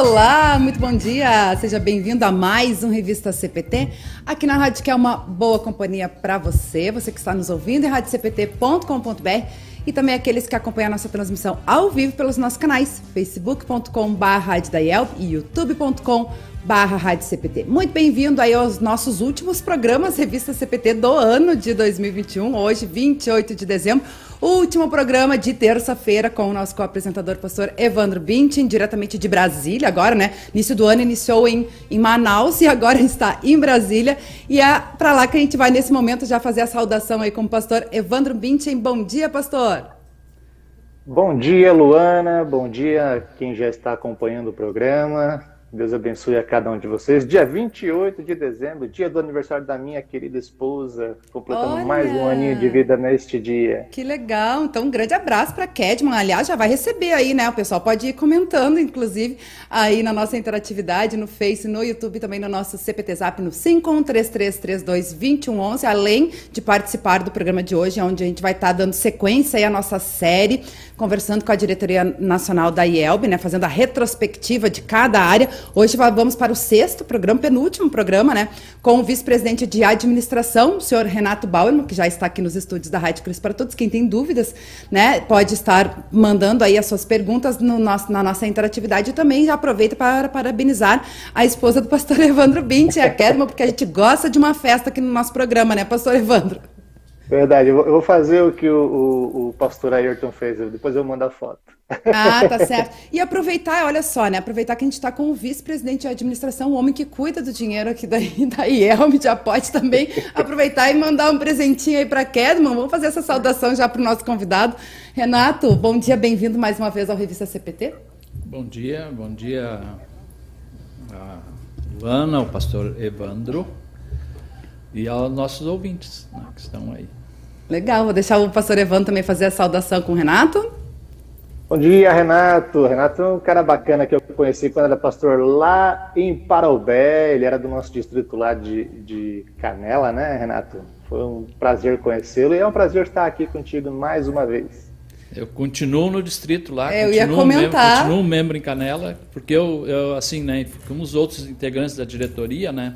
Olá, muito bom dia. Seja bem-vindo a mais um Revista CPT. Aqui na Rádio que é uma boa companhia para você, você que está nos ouvindo em radiocpt.com.br e também aqueles que acompanham a nossa transmissão ao vivo pelos nossos canais facebook.com.br e youtube.com.br. Muito bem-vindo aí aos nossos últimos programas Revista CPT do ano de 2021, hoje 28 de dezembro, último programa de terça-feira com o nosso co-apresentador pastor Evandro Bintin, diretamente de Brasília agora, né? Início do ano iniciou em, em Manaus e agora está em Brasília e é para lá que a gente vai nesse momento já fazer a saudação aí com o pastor Evandro Bintin. Bom dia, pastor! Bom dia, Luana. Bom dia quem já está acompanhando o programa. Deus abençoe a cada um de vocês. Dia 28 de dezembro, dia do aniversário da minha querida esposa, completando Olha, mais um aninho de vida neste dia. Que legal. Então, um grande abraço para Kedman. Aliás, já vai receber aí, né? O pessoal pode ir comentando, inclusive, aí na nossa interatividade, no Face, no YouTube, também no nosso CPT Zap no 5133322111, além de participar do programa de hoje, onde a gente vai estar tá dando sequência aí à nossa série, conversando com a diretoria nacional da IELB, né? Fazendo a retrospectiva de cada área Hoje vamos para o sexto programa, penúltimo programa, né? Com o vice-presidente de administração, o senhor Renato Bauerman, que já está aqui nos estúdios da Rádio Cris para todos. Quem tem dúvidas, né? Pode estar mandando aí as suas perguntas no nosso, na nossa interatividade e também aproveita para parabenizar a esposa do pastor Evandro Binti, a Kedma, porque a gente gosta de uma festa aqui no nosso programa, né, pastor Evandro? Verdade, eu vou fazer o que o, o, o pastor Ayrton fez, depois eu mando a foto. Ah, tá certo. E aproveitar, olha só, né? Aproveitar que a gente está com o vice-presidente de administração, o homem que cuida do dinheiro aqui da, da IELM, já pode também aproveitar e mandar um presentinho aí para Kedman. Vamos fazer essa saudação já para o nosso convidado. Renato, bom dia, bem-vindo mais uma vez ao Revista CPT. Bom dia, bom dia a Luana, o pastor Evandro e aos nossos ouvintes né, que estão aí. Legal, vou deixar o pastor Evandro também fazer a saudação com o Renato. Bom dia, Renato. Renato é um cara bacana que eu conheci quando era pastor lá em Paraubé. Ele era do nosso distrito lá de, de Canela, né, Renato? Foi um prazer conhecê-lo e é um prazer estar aqui contigo mais uma vez. Eu continuo no distrito lá, é, eu ia comentar. Membro, continuo membro em Canela, porque eu, eu assim, né, como os outros integrantes da diretoria, né,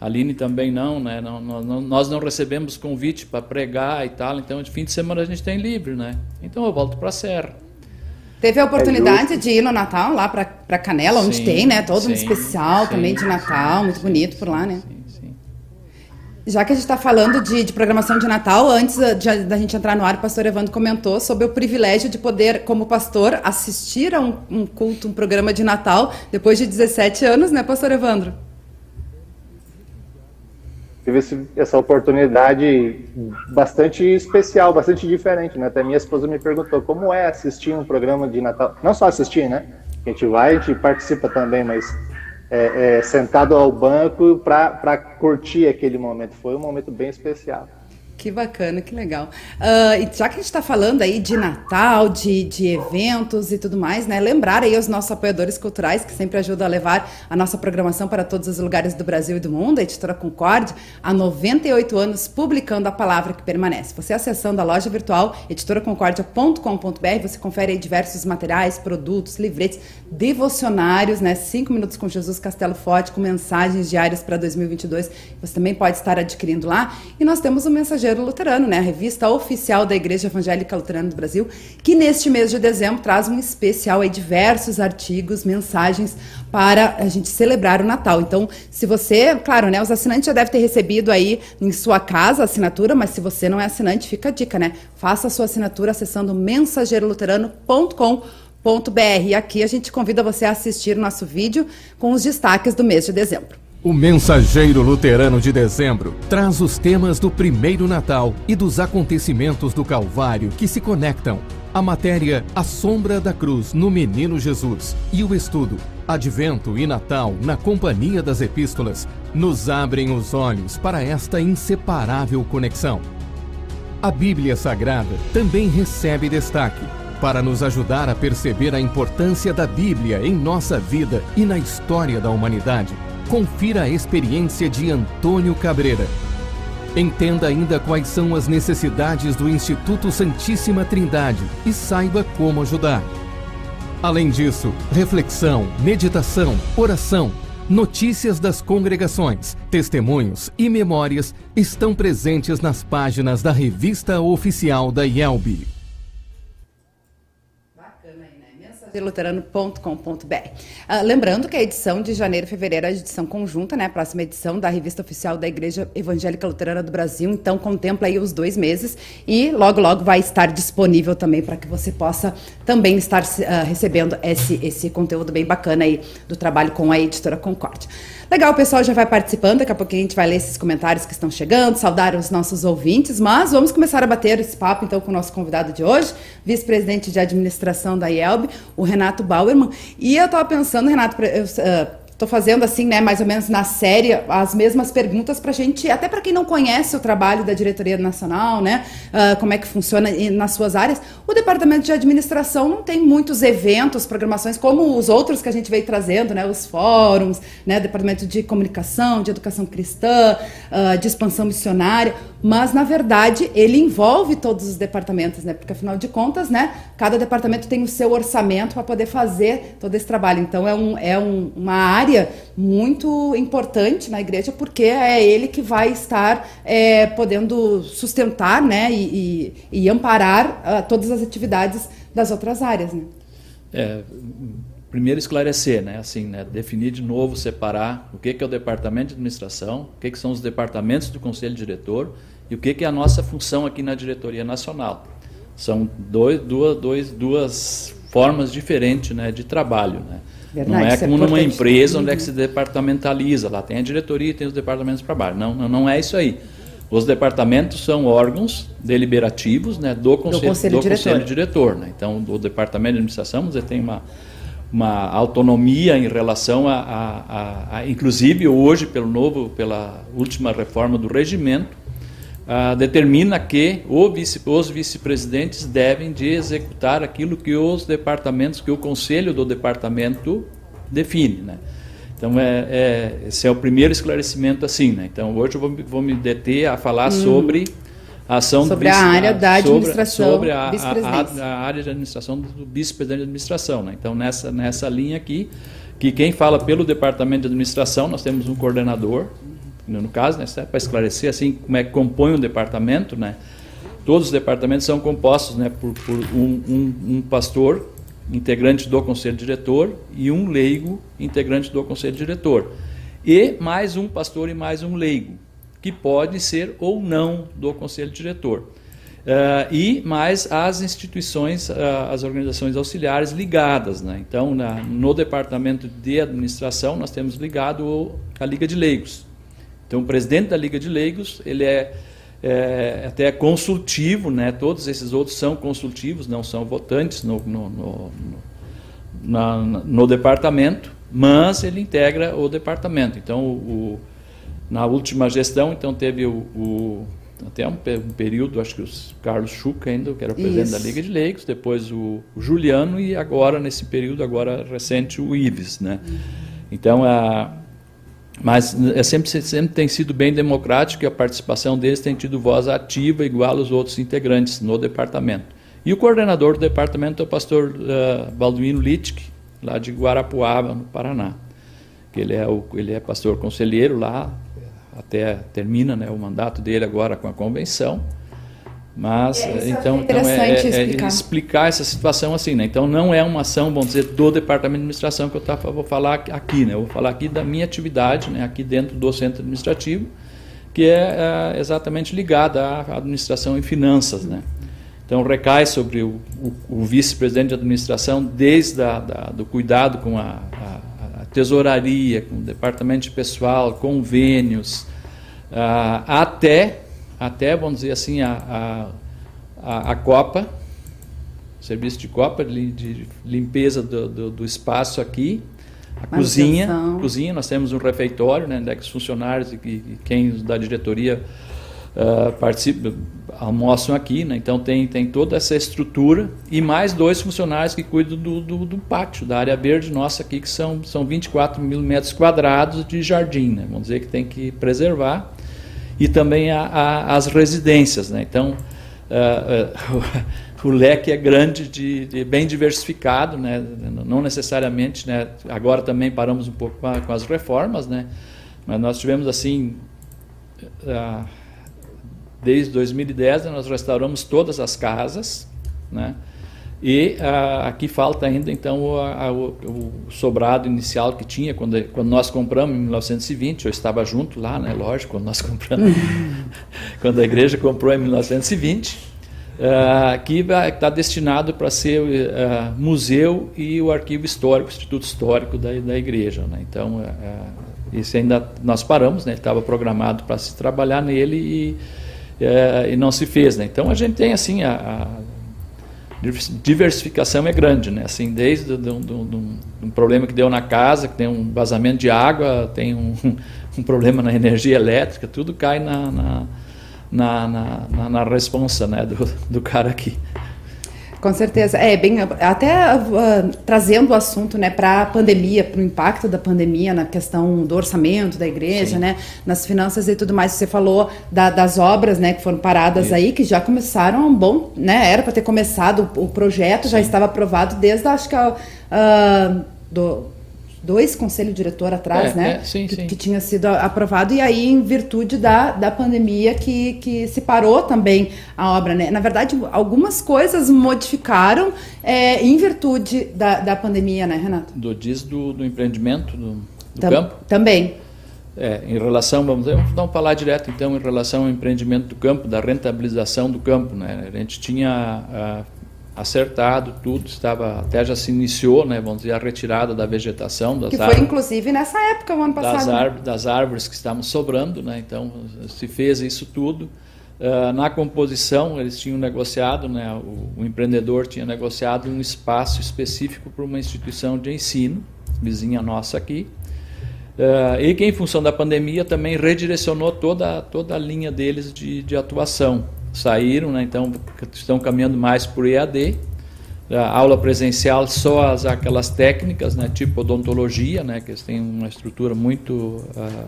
Aline também não, né, não, não, nós não recebemos convite para pregar e tal, então de fim de semana a gente tem livre, né, então eu volto para a Serra. Teve a oportunidade é de ir no Natal lá para Canela, onde sim, tem, né? Todo sim, um especial sim, também de Natal, muito bonito por lá, né? Já que a gente está falando de, de, programação de Natal, antes da gente entrar no ar, o pastor Evandro comentou sobre o privilégio de poder, como pastor, assistir a um, um culto, um programa de Natal, depois de 17 anos, né, pastor Evandro? Tive esse, essa oportunidade bastante especial, bastante diferente, né? Até minha esposa me perguntou como é assistir um programa de Natal. Não só assistir, né? A gente vai, a gente participa também, mas é, é, sentado ao banco para curtir aquele momento. Foi um momento bem especial. Que bacana, que legal. Uh, e já que a gente está falando aí de Natal, de, de eventos e tudo mais, né? Lembrar aí os nossos apoiadores culturais que sempre ajudam a levar a nossa programação para todos os lugares do Brasil e do mundo. A Editora Concorde, há 98 anos, publicando a palavra que permanece. Você acessando a loja virtual editoraconcordia.com.br, você confere aí diversos materiais, produtos, livretes, devocionários, né? Cinco minutos com Jesus Castelo Forte, com mensagens diárias para 2022. Você também pode estar adquirindo lá. E nós temos o mensageiro Luterano, né, a revista oficial da Igreja Evangélica Luterana do Brasil, que neste mês de dezembro traz um especial aí, diversos artigos, mensagens para a gente celebrar o Natal. Então, se você, claro, né, os assinantes já devem ter recebido aí em sua casa a assinatura, mas se você não é assinante, fica a dica, né? Faça a sua assinatura acessando mensageiroluterano.com.br. E aqui a gente convida você a assistir nosso vídeo com os destaques do mês de dezembro. O Mensageiro Luterano de Dezembro traz os temas do primeiro Natal e dos acontecimentos do Calvário que se conectam. A matéria A Sombra da Cruz no Menino Jesus e o estudo Advento e Natal na Companhia das Epístolas nos abrem os olhos para esta inseparável conexão. A Bíblia Sagrada também recebe destaque para nos ajudar a perceber a importância da Bíblia em nossa vida e na história da humanidade confira a experiência de Antônio Cabreira. Entenda ainda quais são as necessidades do Instituto Santíssima Trindade e saiba como ajudar. Além disso, reflexão, meditação, oração, notícias das congregações, testemunhos e memórias estão presentes nas páginas da revista oficial da IELB. luterano.com.br. Uh, lembrando que a edição de janeiro e fevereiro é a edição conjunta, né? A próxima edição da revista oficial da Igreja Evangélica Luterana do Brasil. Então, contempla aí os dois meses e logo, logo vai estar disponível também para que você possa também estar uh, recebendo esse, esse conteúdo bem bacana aí do trabalho com a editora Concórdia. Legal, o pessoal já vai participando, daqui a pouquinho a gente vai ler esses comentários que estão chegando, saudar os nossos ouvintes, mas vamos começar a bater esse papo então com o nosso convidado de hoje, vice-presidente de administração da IELB, o Renato Bauerman. E eu estava pensando, Renato, eu, uh, Estou fazendo assim, né, mais ou menos na série, as mesmas perguntas para a gente, até para quem não conhece o trabalho da diretoria nacional, né, uh, como é que funciona nas suas áreas. O departamento de administração não tem muitos eventos, programações como os outros que a gente veio trazendo, né, os fóruns, né, departamento de comunicação, de educação cristã, uh, de expansão missionária, mas na verdade ele envolve todos os departamentos, né, porque afinal de contas, né, cada departamento tem o seu orçamento para poder fazer todo esse trabalho. Então é, um, é um, uma área área muito importante na igreja, porque é ele que vai estar é, podendo sustentar né, e, e, e amparar uh, todas as atividades das outras áreas. Né? É, primeiro esclarecer, né, assim, né, definir de novo, separar o que, que é o departamento de administração, o que, que são os departamentos do conselho diretor e o que, que é a nossa função aqui na diretoria nacional. São dois, duas, dois, duas formas diferentes né, de trabalho. Né? Verdade, não é, como é numa empresa onde é que se departamentaliza. Lá tem a diretoria e tem os departamentos para baixo. Não, não, não é isso aí. Os departamentos são órgãos deliberativos né, do Conselho, do conselho do diretor. Conselho diretor né? Então, o Departamento de Administração você tem uma, uma autonomia em relação a, a, a, a, inclusive hoje, pelo novo, pela última reforma do regimento, ah, determina que vice, os vice-presidentes devem de executar aquilo que os departamentos, que o conselho do departamento define, né? Então, é, é, esse é o primeiro esclarecimento assim, né? Então, hoje eu vou, vou me deter a falar hum. sobre a ação sobre do vice, a área da administração sobre, sobre a, a, a, área de administração do vice-presidente de administração, né? Então, nessa, nessa linha aqui, que quem fala pelo departamento de administração, nós temos um coordenador, no caso, né, para esclarecer assim como é que compõe um departamento, né? Todos os departamentos são compostos, né, por, por um, um, um, pastor integrante do conselho diretor e um leigo integrante do conselho diretor e mais um pastor e mais um leigo que pode ser ou não do conselho diretor. Uh, e mais as instituições, uh, as organizações auxiliares ligadas. Né? Então, na, no departamento de administração, nós temos ligado a Liga de Leigos, então, o presidente da Liga de Leigos, ele é, é até consultivo, né? todos esses outros são consultivos, não são votantes no, no, no, na, no departamento, mas ele integra o departamento. Então, o, na última gestão, então teve o, o até um, um, período, acho que o Carlos Schuch ainda, que era o presidente Isso. da Liga de Leigos, depois o, o, Juliano e agora, nesse período agora recente, o Ives. Né? Então, a, mas é sempre, sempre tem sido bem democrático e a participação deles tem tido voz ativa igual aos outros integrantes no departamento. E o coordenador do departamento é o pastor uh, Balduino Littke, lá de Guarapuava, no Paraná. Ele é, o, ele é pastor conselheiro lá, até termina né, o mandato dele agora com a convenção. Mas, é, então, então é, é, explicar. é, explicar. essa situação assim, né? Então, não é uma ação, vamos dizer, do Departamento de Administração que eu tá, vou falar aqui, né? Eu vou falar aqui da minha atividade, né? Aqui dentro do Centro Administrativo, que é, é exatamente ligada à administração e finanças, né? Então, recai sobre o, o, o vice-presidente de administração, desde a, da, do cuidado com a, a, a, tesouraria, com o departamento de pessoal, convênios, uh, até até, vamos dizer assim, a, a, a Copa, serviço de Copa, de limpeza do, do, do espaço aqui, a cozinha, cozinha, nós temos um refeitório, né, onde é que os funcionários e, e quem da diretoria uh, participam, almoçam aqui, né, então tem, tem toda essa estrutura e mais dois funcionários que cuidam do, do, do, pátio, da área verde nossa aqui, que são, são 24 mil metros quadrados de jardim, né, vamos dizer que tem que preservar e também a, a, as residências. Né? Então, uh, uh, o leque é grande, de, de, bem diversificado, né? não necessariamente, né? agora também paramos um pouco com, a, com as reformas, né? mas nós tivemos assim, uh, desde 2010 nós restauramos todas as casas, né? E uh, aqui falta ainda então o, a, o, sobrado inicial que tinha quando, quando nós compramos em 1920. Eu estava junto lá, né? Lógico, quando nós compramos, quando a igreja comprou em 1920, uh, que está destinado para ser uh, museu e o arquivo histórico, o instituto histórico da, da igreja. Né? Então, isso ainda nós paramos, né? Estava programado para se trabalhar nele e, e não se fez. Né? Então a gente tem assim a, a diversificação é grande, né? Assim, desde do, do, do, um problema que deu na casa, que tem um vazamento de água, tem um, um problema na energia elétrica, tudo cai na, na, na, na, na responsa né, do, do cara aqui. Com certeza. É, bem, até uh, trazendo o assunto né, para a pandemia, para o impacto da pandemia na questão do orçamento da igreja, né, nas finanças e tudo mais. Você falou da, das obras né, que foram paradas aí, que já começaram um bom, né? Era para ter começado o, projeto, Sim. já estava aprovado desde acho que uh, do dois conselho diretor atrás, é, né? É, sim, que, sim. que, tinha sido aprovado e aí em virtude da, da pandemia que, que se parou também a obra, né? Na verdade, algumas coisas modificaram é, em virtude da, da pandemia, né, Renato? Do diz do, do empreendimento do, do Tam, campo? Também. É, em relação, vamos, vamos falar direto então em relação ao empreendimento do campo, da rentabilização do campo, né? A gente tinha acertado tudo, estava até já se iniciou, né, vamos dizer, a retirada da vegetação das que foi árvores, inclusive nessa época o ano passado das, árvores, das árvores que estavam sobrando, né, então se fez isso tudo. Uh, na composição eles tinham negociado, né, o, o, empreendedor tinha negociado um espaço específico para uma instituição de ensino vizinha nossa aqui. Uh, e que em função da pandemia também redirecionou toda toda a linha deles de, de atuação saíram, né, então estão caminhando mais por EAD. A aula presencial só as, aquelas técnicas, né, tipo odontologia, né, que eles têm uma estrutura muito uh,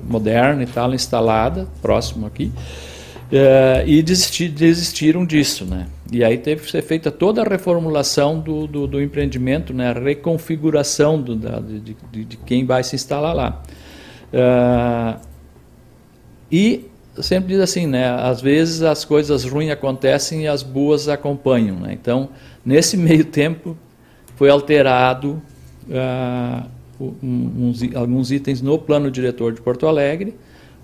moderna e tal, instalada, próximo aqui, uh, e desistir, desistiram disso. Né. E aí teve que ser feita toda a reformulação do, do, do empreendimento, né, a reconfiguração do, da, de, de, de, quem vai se instalar lá. Uh, e sempre diz assim, né? Às vezes as coisas ruins acontecem e as boas acompanham, né? Então, nesse meio tempo, foi alterado uh, uns, alguns itens no plano diretor de Porto Alegre,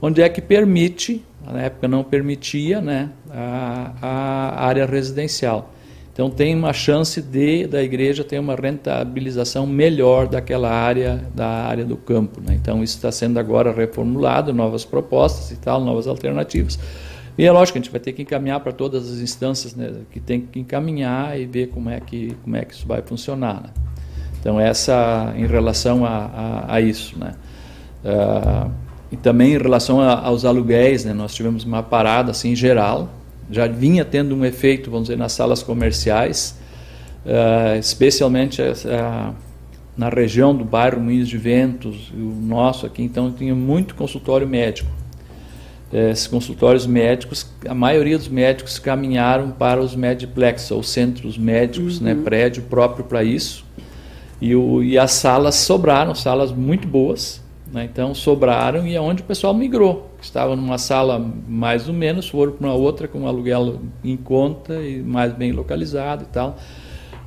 onde é que permite, na época não permitia, né, a, a área residencial. Então tem uma chance de da igreja ter uma rentabilização melhor daquela área da área do campo. Né? Então isso está sendo agora reformulado, novas propostas e tal, novas alternativas. E é lógico, a gente vai ter que encaminhar para todas as instâncias né, que tem que encaminhar e ver como é que, como é que isso vai funcionar. Né? Então essa em relação a, a, a isso. Né? Uh, e também em relação a, aos aluguéis, né, nós tivemos uma parada assim geral, já vinha tendo um efeito, vamos dizer, nas salas comerciais, uh, especialmente uh, na região do bairro Moinhos de Ventos, o nosso aqui, então tinha muito consultório médico. Uh, esses consultórios médicos, a maioria dos médicos caminharam para os mediplex, ou centros médicos, né, uhum. né, prédio próprio para isso. E, o, e as salas sobraram, salas muito boas, né? Então sobraram e é onde o pessoal migrou. Estava numa sala mais ou menos, foram para uma outra com um aluguel em conta e mais bem localizado e tal.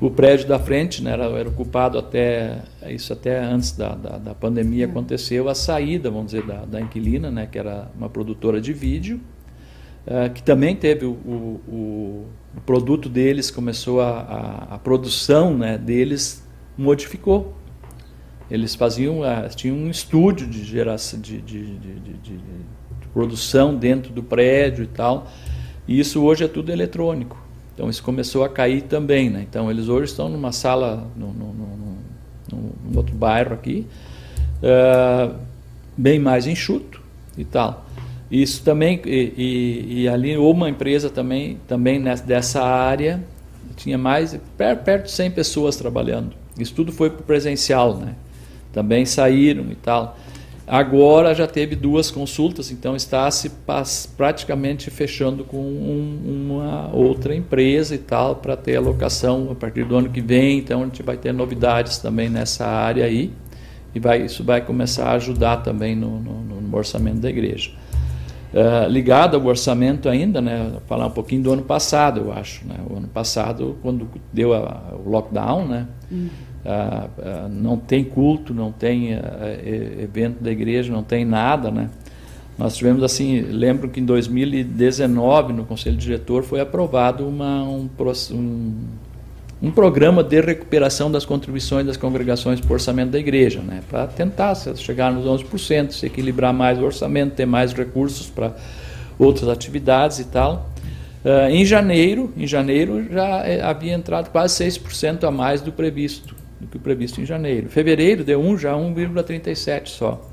O prédio da frente né, era, era ocupado até isso até antes da, da, da pandemia aconteceu a saída, vamos dizer, da, da inquilina, né, que era uma produtora de vídeo, uh, que também teve o, o, o, produto deles começou a, a, a produção né, deles modificou eles faziam, ah, tinham um estúdio de geração, de, de, de, de, produção dentro do prédio e tal. E isso hoje é tudo eletrônico. Então isso começou a cair também, né? Então eles hoje estão numa sala, no outro bairro aqui, uh, bem mais enxuto e tal. Isso também, e, e, e, ali uma empresa também, também nessa, dessa área, tinha mais, perto de 100 pessoas trabalhando. Isso tudo foi para o presencial, né? também saíram e tal. Agora já teve duas consultas, então está se praticamente fechando com um, uma outra empresa e tal para ter alocação a partir do ano que vem. Então a gente vai ter novidades também nessa área aí e vai, isso vai começar a ajudar também no, no, no orçamento da igreja. Uh, ligado ao orçamento ainda, né, falar um pouquinho do ano passado, eu acho. Né, o ano passado, quando deu a, o lockdown, né, uhum. Uh, uh, não tem culto, não tem evento da igreja, não tem nada, né. Nós tivemos assim, lembro que em 2019 no conselho diretor foi aprovado uma, um, um um programa de recuperação das contribuições das congregações para o orçamento da igreja, né, para tentar chegar nos 11%, se equilibrar mais o orçamento, ter mais recursos para outras atividades e tal. Uh, em janeiro, em janeiro já eh, havia entrado quase 6% a mais do previsto, do que o previsto em janeiro. Fevereiro deu 1, já 1,37 só.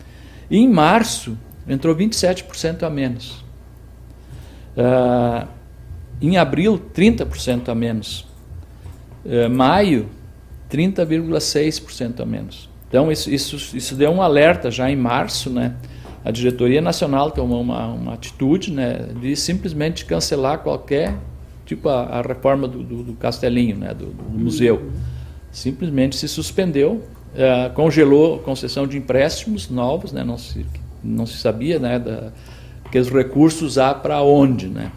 E em março entrou 27% a menos. Uh, em abril, 30% a menos. Eh, maio, 30,6% a menos. Então, isso, isso, isso deu um alerta já em março, né? A diretoria nacional tomou uma, uma atitude né, de simplesmente cancelar qualquer, tipo a, a reforma do, do, do, castelinho, né, do, do, museu. Simplesmente se suspendeu, uh, congelou concessão de empréstimos novos, né, não, se, não se sabia né, da, que os recursos usar para onde. Né.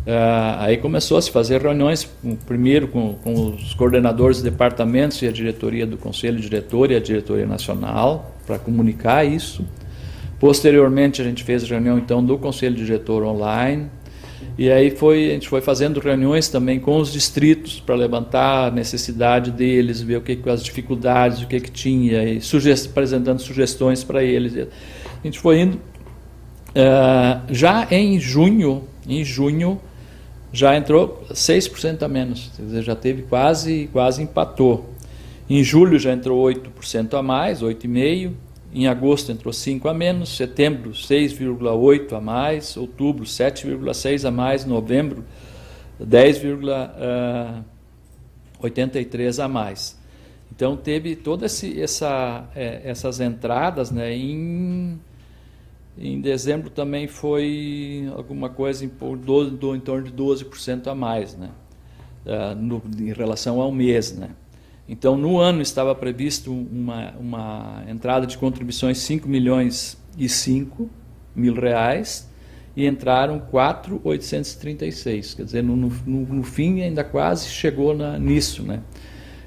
Uh, aí começou a se fazer reuniões, primeiro com, com, os coordenadores de departamentos e a diretoria do Conselho Diretor e a diretoria nacional, para comunicar isso. Posteriormente, a gente fez reunião então do Conselho Diretor online. E aí foi, a gente foi fazendo reuniões também com os distritos para levantar a necessidade deles, ver o que, as dificuldades, o que, que tinha, e sugest, apresentando sugestões para eles. A gente foi indo. Uh, já em junho, em junho, já entrou 6% a menos, quer dizer, já teve quase, quase empatou. Em julho já entrou 8% a mais, 8,5%. Em agosto entrou 5 a menos, setembro 6,8 a mais, outubro 7,6 a mais, novembro 10,83 a mais. Então teve todas essa, é, essas entradas né, em em dezembro também foi alguma coisa em, do, do, em torno de 12% a mais, né? Uh, no, em relação ao mês. Né? Então, no ano estava previsto uma, uma entrada de contribuições 5 milhões e 5 mil reais e entraram 4,836. Quer dizer, no, no, no fim ainda quase chegou na, nisso. Né?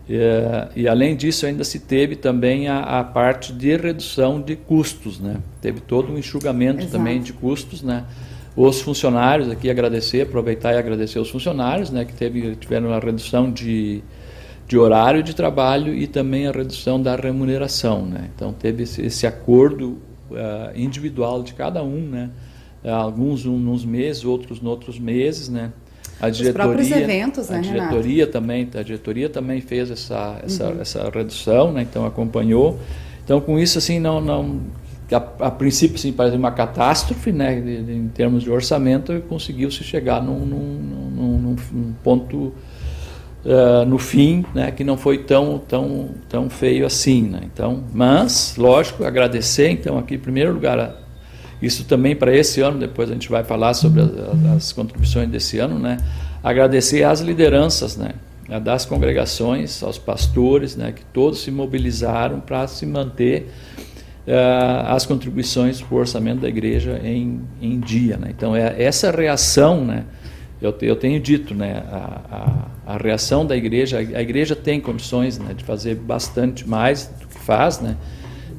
E, eh, e, além disso, ainda se teve também a, a, parte de redução de custos, né? Teve todo um enxugamento Exato. também de custos, né? Os funcionários, aqui agradecer, aproveitar e agradecer os funcionários, né? Que teve, tiveram a redução de, de horário de trabalho e também a redução da remuneração, né? Então teve esse, esse acordo uh, individual de cada um, né? Uh, alguns um, nos meses, outros em outros meses, né? A diretoria, Os próprios eventos, né, a diretoria também, a diretoria também fez essa essa, uhum. essa redução, né? Então acompanhou. Então com isso assim não não a, a princípio assim, parece uma catástrofe, né? Em termos de orçamento, conseguiu se chegar num, num, num, num ponto Uh, no fim, né, que não foi tão tão tão feio assim, né? Então, mas lógico, agradecer então aqui em primeiro lugar a, isso também para esse ano, depois a gente vai falar sobre as, as contribuições desse ano, né? Agradecer às lideranças, né? das congregações, aos pastores, né? Que todos se mobilizaram para se manter uh, as contribuições para o orçamento da igreja em, em dia, né? Então é essa reação, né? Eu, eu tenho dito, né? A, a, a reação da igreja, a igreja tem condições né, de fazer bastante mais do que faz, né?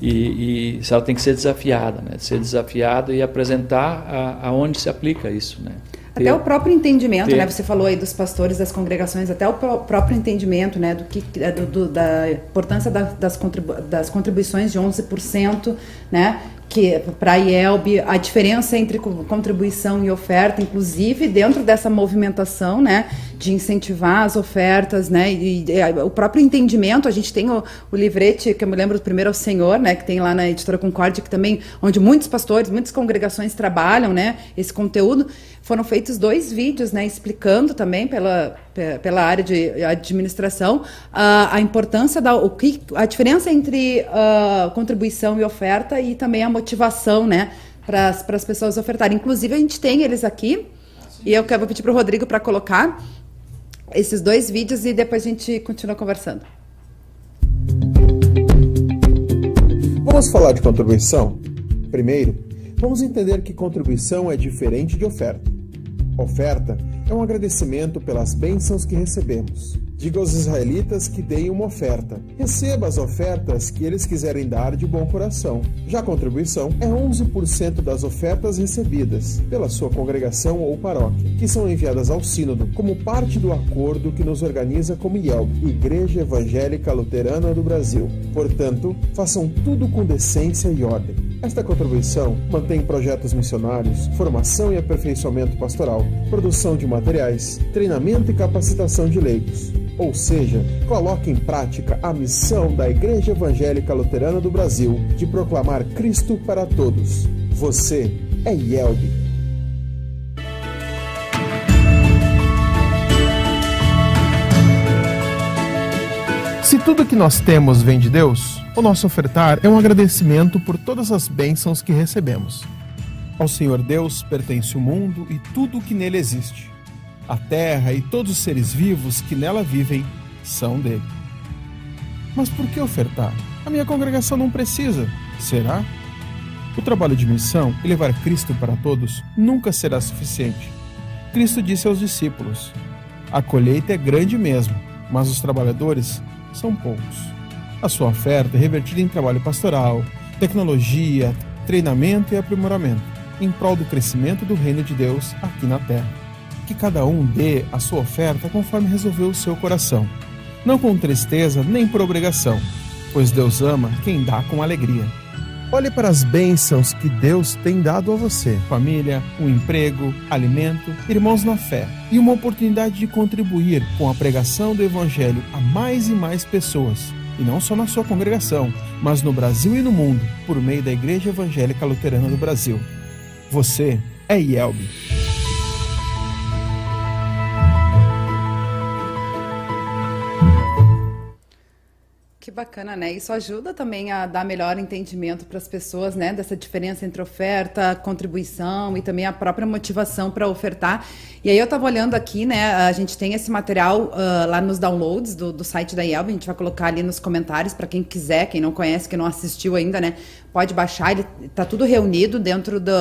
E, e ela tem que ser desafiada, né? Ser desafiada e apresentar aonde se aplica isso, né? Até ter, o próprio entendimento, ter, né? Você falou aí dos pastores, das congregações, até o próprio entendimento, né? Do que, é, do, do da importância da, das, contribu das contribuições de 11%, né? Que para a IELB a diferença entre contribuição e oferta, inclusive dentro dessa movimentação, né, de incentivar as ofertas, né, e, e o próprio entendimento, a gente tem o, o, livrete que eu me lembro do primeiro ao Senhor, né, que tem lá na editora Concórdia, que também onde muitos pastores, muitas congregações trabalham, né, esse conteúdo foram feitos dois vídeos, né, explicando também pela, pela área de administração a, a importância da o que a diferença entre uh, contribuição e oferta e também a motivação, né, para as pessoas ofertarem. Inclusive a gente tem eles aqui e eu quero pedir para o Rodrigo para colocar esses dois vídeos e depois a gente continua conversando. Vamos falar de contribuição? Primeiro, vamos entender que contribuição é diferente de oferta. Oferta é um agradecimento pelas bênçãos que recebemos. Diga aos israelitas que deem uma oferta. Receba as ofertas que eles quiserem dar de bom coração. Já a contribuição é 11% das ofertas recebidas pela sua congregação ou paróquia, que são enviadas ao Sínodo como parte do acordo que nos organiza como IELB, Igreja Evangélica Luterana do Brasil. Portanto, façam tudo com decência e ordem. Esta contribuição mantém projetos missionários, formação e aperfeiçoamento pastoral, produção de materiais, treinamento e capacitação de leigos. Ou seja, coloque em prática a missão da Igreja Evangélica Luterana do Brasil de proclamar Cristo para todos. Você é IELB. Se tudo que nós temos vem de Deus, o nosso ofertar é um agradecimento por todas as bênçãos que recebemos. Ao Senhor Deus pertence o mundo e tudo o que nele existe. A terra e todos os seres vivos que nela vivem são dele. Mas por que ofertar? A minha congregação não precisa. Será? O trabalho de missão e levar Cristo para todos nunca será suficiente. Cristo disse aos discípulos: A colheita é grande mesmo, mas os trabalhadores são poucos. A sua oferta é revertida em trabalho pastoral, tecnologia, treinamento e aprimoramento, em prol do crescimento do reino de Deus aqui na terra que cada um dê a sua oferta conforme resolveu o seu coração, não com tristeza nem por obrigação, pois Deus ama quem dá com alegria. Olhe para as bênçãos que Deus tem dado a você: família, um emprego, alimento, irmãos na fé e uma oportunidade de contribuir com a pregação do Evangelho a mais e mais pessoas. E não só na sua congregação, mas no Brasil e no mundo, por meio da Igreja Evangélica Luterana do Brasil. Você é IELB. Que bacana, né? Isso ajuda também a dar melhor entendimento para as pessoas, né? Dessa diferença entre oferta, contribuição e também a própria motivação para ofertar. E aí eu estava olhando aqui, né? A gente tem esse material uh, lá nos downloads do, do site da IELB, a gente vai colocar ali nos comentários para quem quiser, quem não conhece, quem não assistiu ainda, né? Pode baixar, ele está tudo reunido dentro do,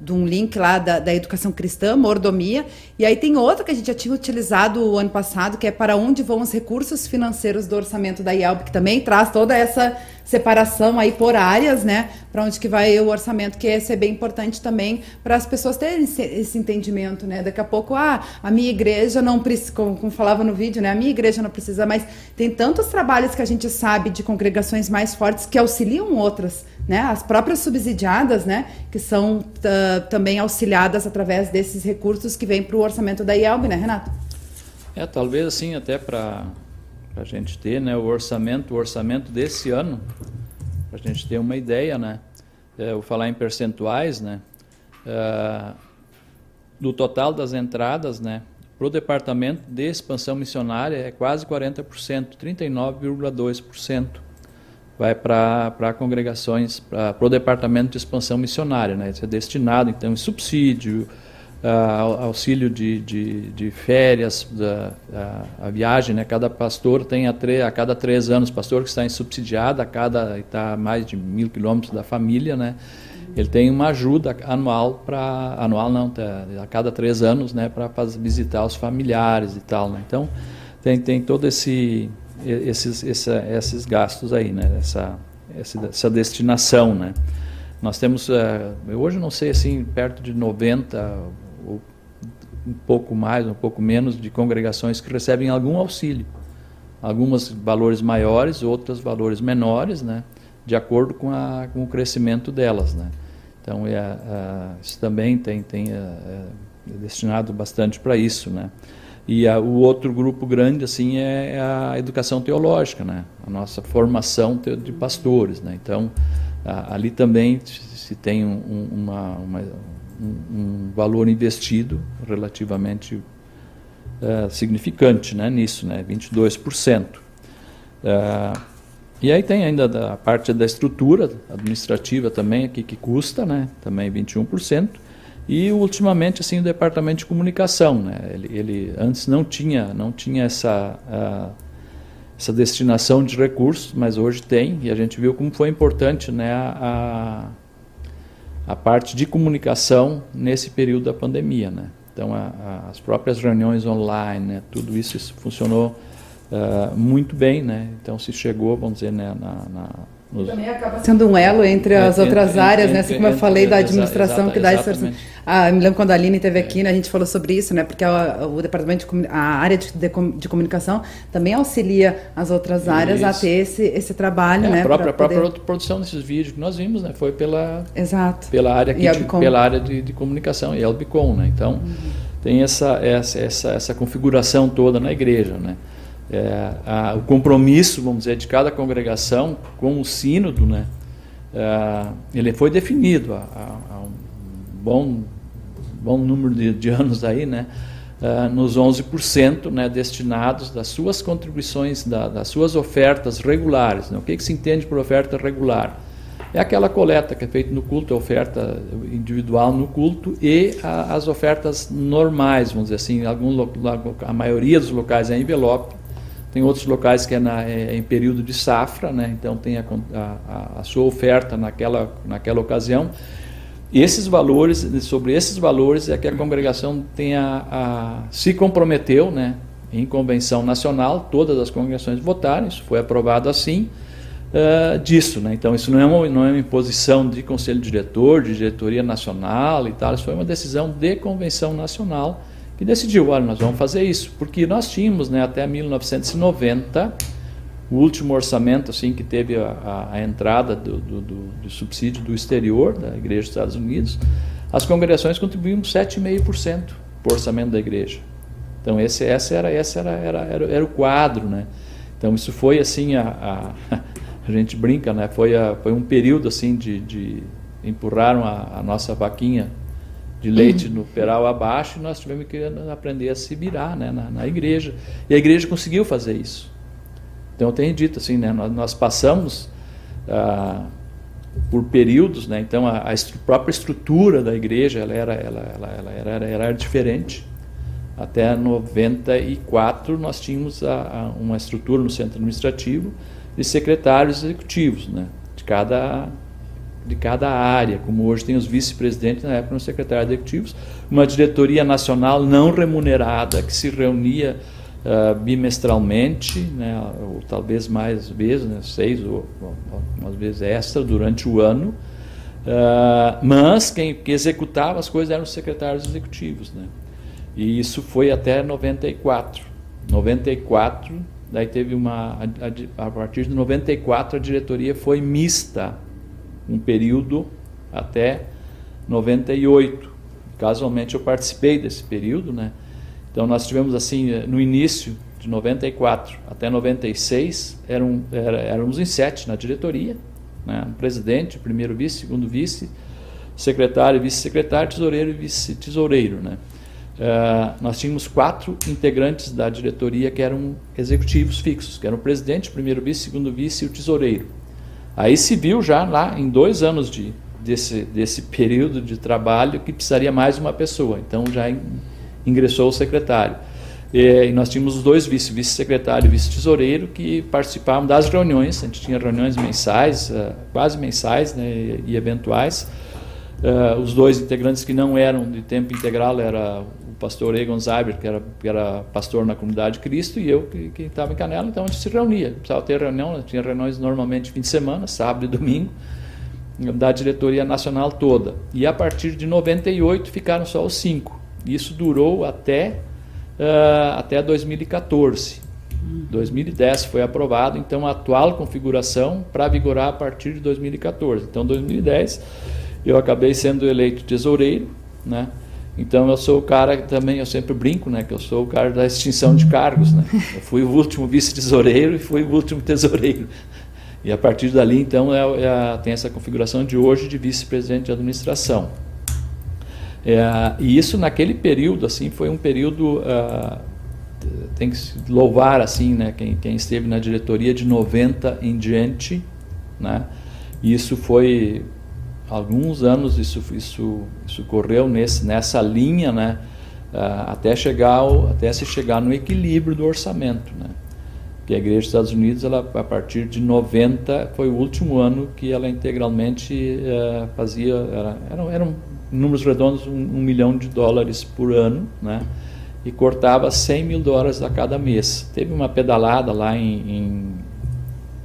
de um link lá da, da Educação Cristã, Mordomia. E aí tem outro que a gente já tinha utilizado o ano passado, que é para onde vão os recursos financeiros do orçamento da IELB, que também traz toda essa separação aí por áreas, né? Para onde que vai o orçamento, que esse é bem importante também para as pessoas terem esse, esse, entendimento, né? Daqui a pouco, ah, a minha igreja não precisa, como, como, falava no vídeo, né? A minha igreja não precisa, mas tem tantos trabalhos que a gente sabe de congregações mais fortes que auxiliam outras, né? As próprias subsidiadas, né? Que são uh, também auxiliadas através desses recursos que vêm para o orçamento da IELB, né, Renato? É, talvez assim, até para para a gente ter né, o orçamento, o orçamento desse ano, para a gente ter uma ideia, né? É, vou falar em percentuais, né? É, do total das entradas, né? Para o departamento de expansão missionária é quase 40%, 39,2% vai para congregações, para o departamento de expansão missionária, né? Isso é destinado então em subsídio, uh, auxílio de, de, de férias, da, a, a, viagem, né? Cada pastor tem a, tre, a cada três anos, pastor que está em subsidiada, a cada está a mais de mil quilômetros da família, né? Ele tem uma ajuda anual para anual não, tá, a cada três anos, né? Para visitar os familiares e tal, né? Então tem tem todo esse esses esses gastos aí, né? Essa essa, destinação, né? Nós temos, uh, hoje não sei assim, perto de 90 ou um pouco mais, um pouco menos de congregações que recebem algum auxílio. Algumas valores maiores, outras valores menores, né? de acordo com, a, com o crescimento delas. Né? Então, é, é, isso também tem, tem é, é destinado bastante para isso. Né? E a, o outro grupo grande assim é, é a educação teológica, né? a nossa formação de pastores. Né? Então, a, ali também se tem um, uma, uma um, valor investido relativamente uh, significante né, nisso, né, 22%. Uh, e aí tem ainda a parte da estrutura administrativa também aqui que custa, né, também 21%. E ultimamente assim o departamento de comunicação, né, ele, ele antes não tinha não tinha essa essa destinação de recursos, mas hoje tem e a gente viu como foi importante, né, a parte de comunicação nesse período da pandemia, né. Então a, a, as próprias reuniões online, né, tudo isso, isso funcionou uh, muito bem, né. Então se chegou, vamos dizer, né, na, na nos... Também acaba sendo um elo entre as é, outras entre, áreas, entre, né? Assim como eu falei da administração, que dá essa. Ah, me lembro quando a Aline esteve aqui, né, a gente falou sobre isso, né? Porque a, o departamento de, a área de, de, de, comunicação também auxilia as outras áreas isso. a ter esse, esse trabalho, é, né? A própria, poder... a própria produção desses vídeos que nós vimos, né? Foi pela, Exato. pela área, que, pela área de, de comunicação, e Elbicom, né? Então, uhum. tem essa, essa, essa, essa configuração toda na igreja, né? É, a, o compromisso, vamos dizer, de cada congregação com o sínodo, né, é, ele foi definido há, há, um bom, bom número de, de anos aí, né, é, nos 11% né, destinados das suas contribuições, da, das suas ofertas regulares. Né? O que, que se entende por oferta regular? É aquela coleta que é feita no culto, a oferta individual no culto e a, as ofertas normais, vamos dizer assim, algum, a maioria dos locais é envelope, tem outros locais que é, na, é em período de safra, né? então tem a, a, a, sua oferta naquela, naquela ocasião. Esses valores, sobre esses valores é que a congregação tem a, se comprometeu né, em convenção nacional, todas as congregações votaram, isso foi aprovado assim, uh, disso. Né? Então isso não é, uma, não é uma imposição de conselho diretor, de diretoria nacional e tal, isso foi uma decisão de convenção nacional que decidiu, olha, nós vamos fazer isso, porque nós tínhamos, né, até 1990, o último orçamento assim que teve a, a, entrada do, do, do, subsídio do exterior da Igreja dos Estados Unidos, as congregações contribuíam 7,5% para o orçamento da igreja. Então esse, esse, era, esse era, era, era, era o quadro, né? Então isso foi assim a, a, a gente brinca, né? Foi, a, foi um período assim de, de empurraram a nossa vaquinha de leite no peral abaixo, e nós tivemos que aprender a se virar né, na, na, igreja. E a igreja conseguiu fazer isso. Então eu tenho dito assim, né, nós, nós passamos ah, por períodos, né, então a, a estru própria estrutura da igreja ela era, ela, ela, ela era, era, diferente. Até 94 nós tínhamos a, uma estrutura no centro administrativo de secretários executivos, né, de cada de cada área, como hoje tem os vice-presidentes, na época, os secretários executivos, uma diretoria nacional não remunerada que se reunia uh, bimestralmente, né, ou talvez mais vezes, né, seis ou umas vezes extra durante o ano, uh, mas quem que executava as coisas eram os secretários executivos. Né, e isso foi até 94. 94, daí teve uma. A, a partir de 94 a diretoria foi mista um período até 98. Casualmente eu participei desse período, né? Então nós tivemos assim, eh, no início de 94 até 96, eram, era, éramos em sete na diretoria, né? presidente, primeiro vice, segundo vice, secretário, vice-secretário, tesoureiro e vice-tesoureiro. Né? Uh, nós tínhamos quatro integrantes da diretoria que eram executivos fixos, que eram o presidente, primeiro vice, segundo vice e o tesoureiro. Aí se viu já lá em dois anos de, desse, desse período de trabalho que precisaria mais uma pessoa. Então já ingressou o secretário. E, nós tínhamos os dois vice, vice-secretário e vice-tesoureiro, que participavam das reuniões. A gente tinha reuniões mensais, uh, quase mensais né, e eventuais. Uh, os dois integrantes que não eram de tempo integral era pastor Egon Zyber, que era, que era pastor na comunidade de Cristo, e eu que estava em Canela, então a gente se reunia. Precisava ter reunião, tinha reuniões normalmente fim de semana, sábado e domingo, da diretoria nacional toda. E a partir de 98 ficaram só os cinco. Isso durou até, uh, até 2014. 2010 foi aprovado, então a atual configuração para vigorar a partir de 2014. Então, 2010 eu acabei sendo eleito tesoureiro, né? Então eu sou o cara que também, eu sempre brinco, né, que eu sou o cara da extinção de cargos, né? Eu fui o último vice-tesoureiro e fui o último tesoureiro. E a partir dali, então, é, é, tem essa configuração de hoje de vice-presidente de administração. É, e isso naquele período assim foi um período uh, tem que louvar assim, né, quem, quem esteve na diretoria de 90 em diante, né? Isso foi alguns anos isso isso isso correu nesse nessa linha, né? Uh, até chegar ao, até se chegar no equilíbrio do orçamento, né? Que a Igreja dos Estados Unidos, ela a partir de 90 foi o último ano que ela integralmente uh, fazia era, eram, eram números redondos um, um milhão de dólares por ano, né? e cortava 100 mil dólares a cada mês. Teve uma pedalada lá em, em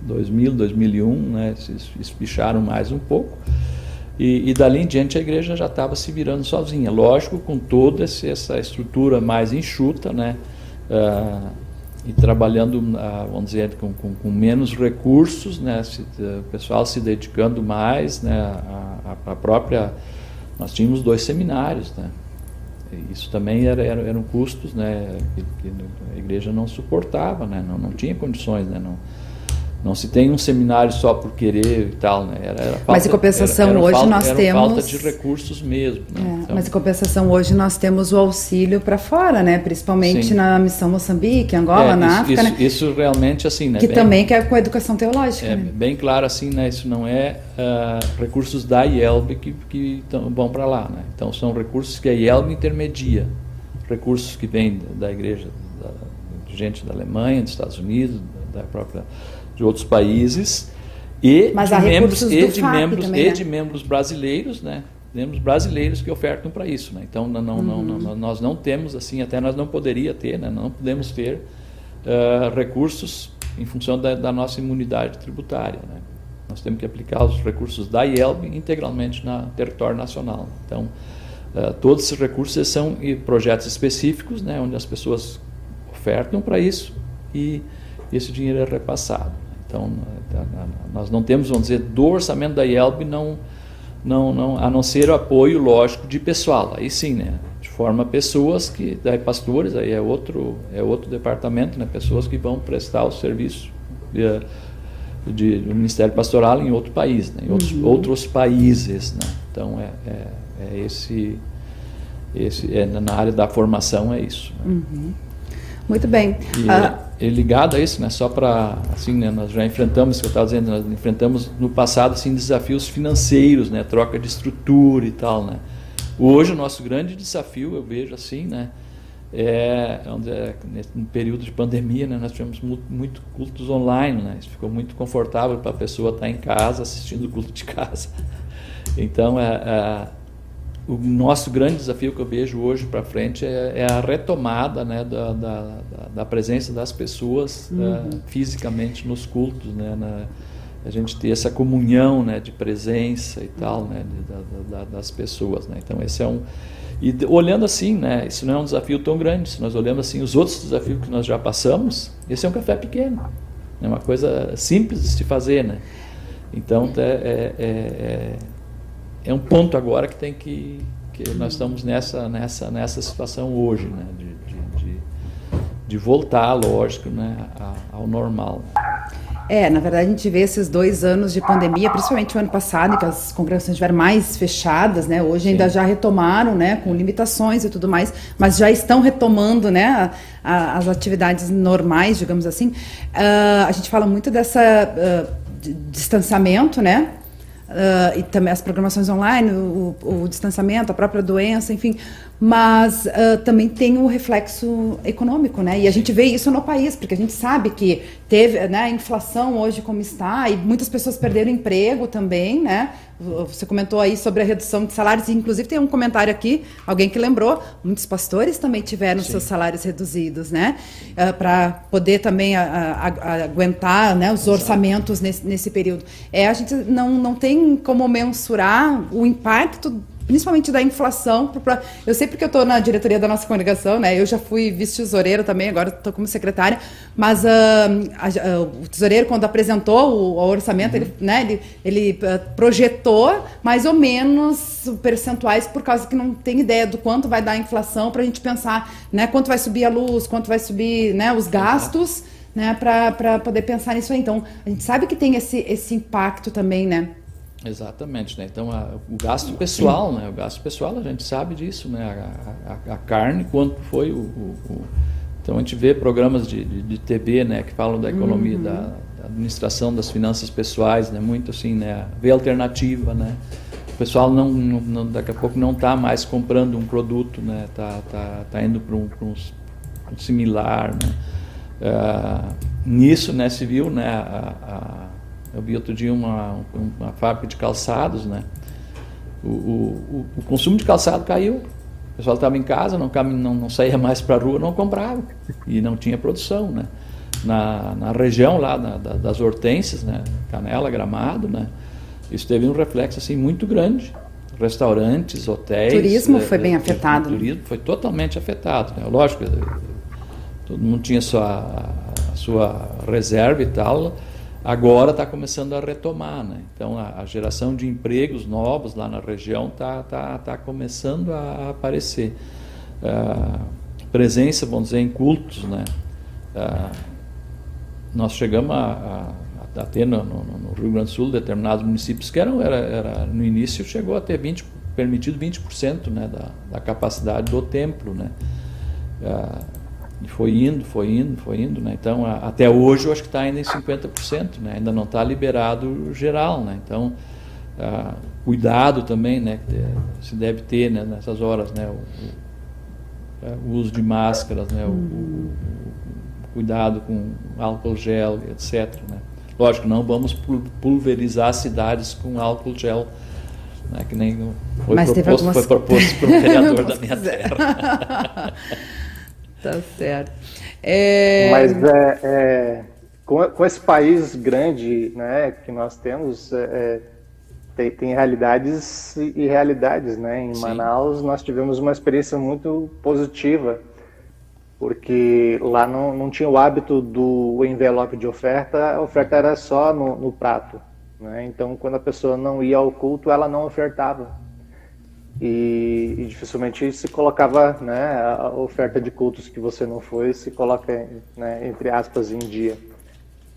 2000, 2001, né, espicharam mais um pouco, e, e dali em diante a igreja já estava se virando sozinha. Lógico, com toda essa estrutura mais enxuta, né, uh, e trabalhando, uh, vamos dizer, com, com, com, menos recursos, né, se, uh, o pessoal se dedicando mais, né, a, a própria... Nós tínhamos dois seminários, né, isso também era, era, eram custos né, que, que, a igreja não suportava, né, não, não tinha condições, né, não, não se tem um seminário só por querer e tal, né? Era, era falta, mas em compensação era, hoje falta, nós temos falta de recursos mesmo. Né? É, então... Mas em compensação hoje nós temos o auxílio para fora, né? Principalmente Sim. na missão Moçambique, Angola, é, na isso, África, isso, né? Isso realmente assim, né? Que bem, também quer com a educação teológica. É né? bem claro assim, né? Isso não é uh, recursos da IELB que, que tão, vão para lá, né? Então são recursos que a IELB intermedia, recursos que vêm da igreja, da, de gente da Alemanha, dos Estados Unidos, da própria de outros países e Mas de membros e de membros também, e né? de membros brasileiros, né? Membros brasileiros que ofertam para isso, né? Então não, não, uhum. não, nós não temos assim, até nós não poderia ter, né? Não podemos ter uh, recursos em função da, da, nossa imunidade tributária, né? Nós temos que aplicar os recursos da IELB integralmente na território nacional. Então uh, todos esses recursos são projetos específicos, né? Onde as pessoas ofertam para isso e esse dinheiro é repassado. Então, nós não temos, vamos dizer, do orçamento da IELB, não, não, não, a não ser o apoio, lógico, de pessoal. Aí sim, né? De forma pessoas que, daí pastores, aí é outro, é outro departamento, né? Pessoas que vão prestar o serviço de, de, do Ministério Pastoral em outro país, né? em outros, uhum. outros países, né? Então, é, é, é esse, esse é, na área da formação é isso. Né? Uhum. Muito bem. E, ah, é ligado a isso, né? Só para assim, né? Nós já enfrentamos, que eu estava dizendo, nós enfrentamos no passado assim desafios financeiros, né? Troca de estrutura e tal, né? Hoje o nosso grande desafio, eu vejo assim, né? É, é período de pandemia, né? Nós tivemos muito, muito cultos online, né? Isso ficou muito confortável para a pessoa estar tá em casa assistindo o culto de casa. Então, é, é o nosso grande desafio que eu vejo hoje para frente é, é, a retomada né, da, da, da, presença das pessoas uhum. uh, fisicamente nos cultos, né, na, a gente ter essa comunhão né, de presença e tal né, de, da, das pessoas. Né. Então esse é um e olhando assim, né, isso não é um desafio tão grande. Se nós olhamos assim os outros desafios que nós já passamos, esse é um café pequeno, é uma coisa simples de se fazer, né. Então é, é, é é um ponto agora que tem que, que nós estamos nessa, nessa, nessa situação hoje, né? de, de, de, de voltar, lógico, né? ao normal. É, na verdade a gente vê esses dois anos de pandemia, principalmente o ano passado, em que as congregações estiveram mais fechadas, né? Hoje Sim. ainda já retomaram, né? Com limitações e tudo mais, mas já estão retomando, né? A, a, as atividades normais, digamos assim. Uh, a gente fala muito dessa uh, distanciamento, né? Uh, e também as programações online, o, o, distanciamento, a própria doença, enfim, mas uh, também tem o reflexo econômico, né? E a gente vê isso no país, porque a gente sabe que teve né, a inflação hoje como está, e muitas pessoas perderam emprego também, né? Você comentou aí sobre a redução de salários, e inclusive tem um comentário aqui, alguém que lembrou, muitos pastores também tiveram Sim. seus salários reduzidos, né? Uh, Para poder também a, a, a, aguentar né, os orçamentos nesse, nesse período. É, a gente não, não tem como mensurar o impacto principalmente da inflação. Eu sei porque eu estou na diretoria da nossa congregação, né? Eu já fui vice-tesoureira também, agora estou como secretária, mas uh, a, uh, o tesoureiro, quando apresentou o, o orçamento, uhum. ele, né, ele, ele uh, projetou mais ou menos percentuais por causa que não tem ideia do quanto vai dar a inflação para a gente pensar né, quanto vai subir a luz, quanto vai subir né, os gastos. Né, para poder pensar nisso aí. Então, a gente sabe que tem esse, esse impacto também, né? Exatamente, né? Então a, o gasto pessoal, né? O gasto pessoal a gente sabe disso, né? A, a, a carne, quanto foi o, o, o, Então a gente vê programas de, de, de TV, né? Que falam da economia, uhum. da, da, administração das finanças pessoais, né? Muito assim, né? Ver alternativa, né? O pessoal não, não daqui a pouco não está mais comprando um produto, né? Tá, tá, tá indo para um, um, um, similar, né? Uh, nisso, né? Se viu, né? a eu vi outro dia uma, uma fábrica de calçados, né? O, o, o consumo de calçado caiu. O pessoal estava em casa, não, não, não saía mais para a rua, não comprava. E não tinha produção, né? Na, na região lá na, das hortênsias, né? Canela, Gramado, né? Isso teve um reflexo assim muito grande. Restaurantes, hotéis. Turismo é, foi bem é, afetado. O turismo foi totalmente afetado. Né? Lógico, todo mundo tinha sua, a sua reserva e tal agora está começando a retomar. Né? Então, a, a, geração de empregos novos lá na região está tá, tá começando a, aparecer. Uh, presença, vamos dizer, em cultos. Né? Uh, nós chegamos a, a, a ter no, no, no, Rio Grande do Sul determinados municípios que eram, era, era, no início chegou a ter 20, permitido 20% né, da, da capacidade do templo. Né? Uh, e foi indo, foi indo, foi indo, né? Então, a, até hoje eu acho que está ainda em 50%, né? Ainda não está liberado geral, né? Então, a, cuidado também, né? Que se deve ter né? nessas horas, né? O, o, é, o uso de máscaras, né? O, o, cuidado com álcool gel, etc. Né? Lógico, não vamos pulverizar cidades com álcool gel, né? que nem foi Mas proposto, algumas... foi proposto pelo vereador da minha terra. Tá certo. É... Mas é, é, com, com, esse país grande né, que nós temos, é, é tem, tem, realidades e realidades. Né? Em Sim. Manaus nós tivemos uma experiência muito positiva, porque lá não, não tinha o hábito do envelope de oferta, a oferta era só no, no prato. Né? Então, quando a pessoa não ia ao culto, ela não ofertava e, e, dificilmente se colocava né, a oferta de cultos que você não foi se coloca né, entre aspas em dia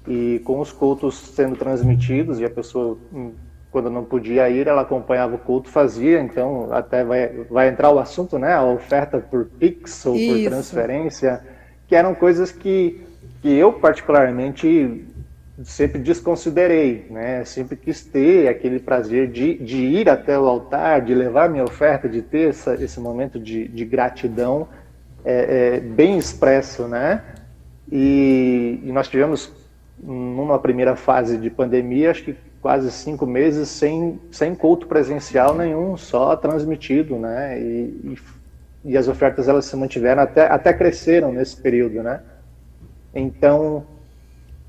e com os cultos sendo transmitidos e a pessoa hum, quando não podia ir ela acompanhava o culto fazia então até vai, vai entrar o assunto né a oferta por pix ou Isso. por transferência que eram coisas que que eu particularmente sempre desconsiderei, né? Sempre quis ter aquele prazer de, de ir até o altar, de levar minha oferta, de ter essa, esse momento de, de gratidão é, é, bem expresso, né? E, e, nós tivemos numa primeira fase de pandemia, acho que quase cinco meses sem, sem culto presencial nenhum, só transmitido, né? E, e, e as ofertas elas se mantiveram até, até cresceram nesse período, né? Então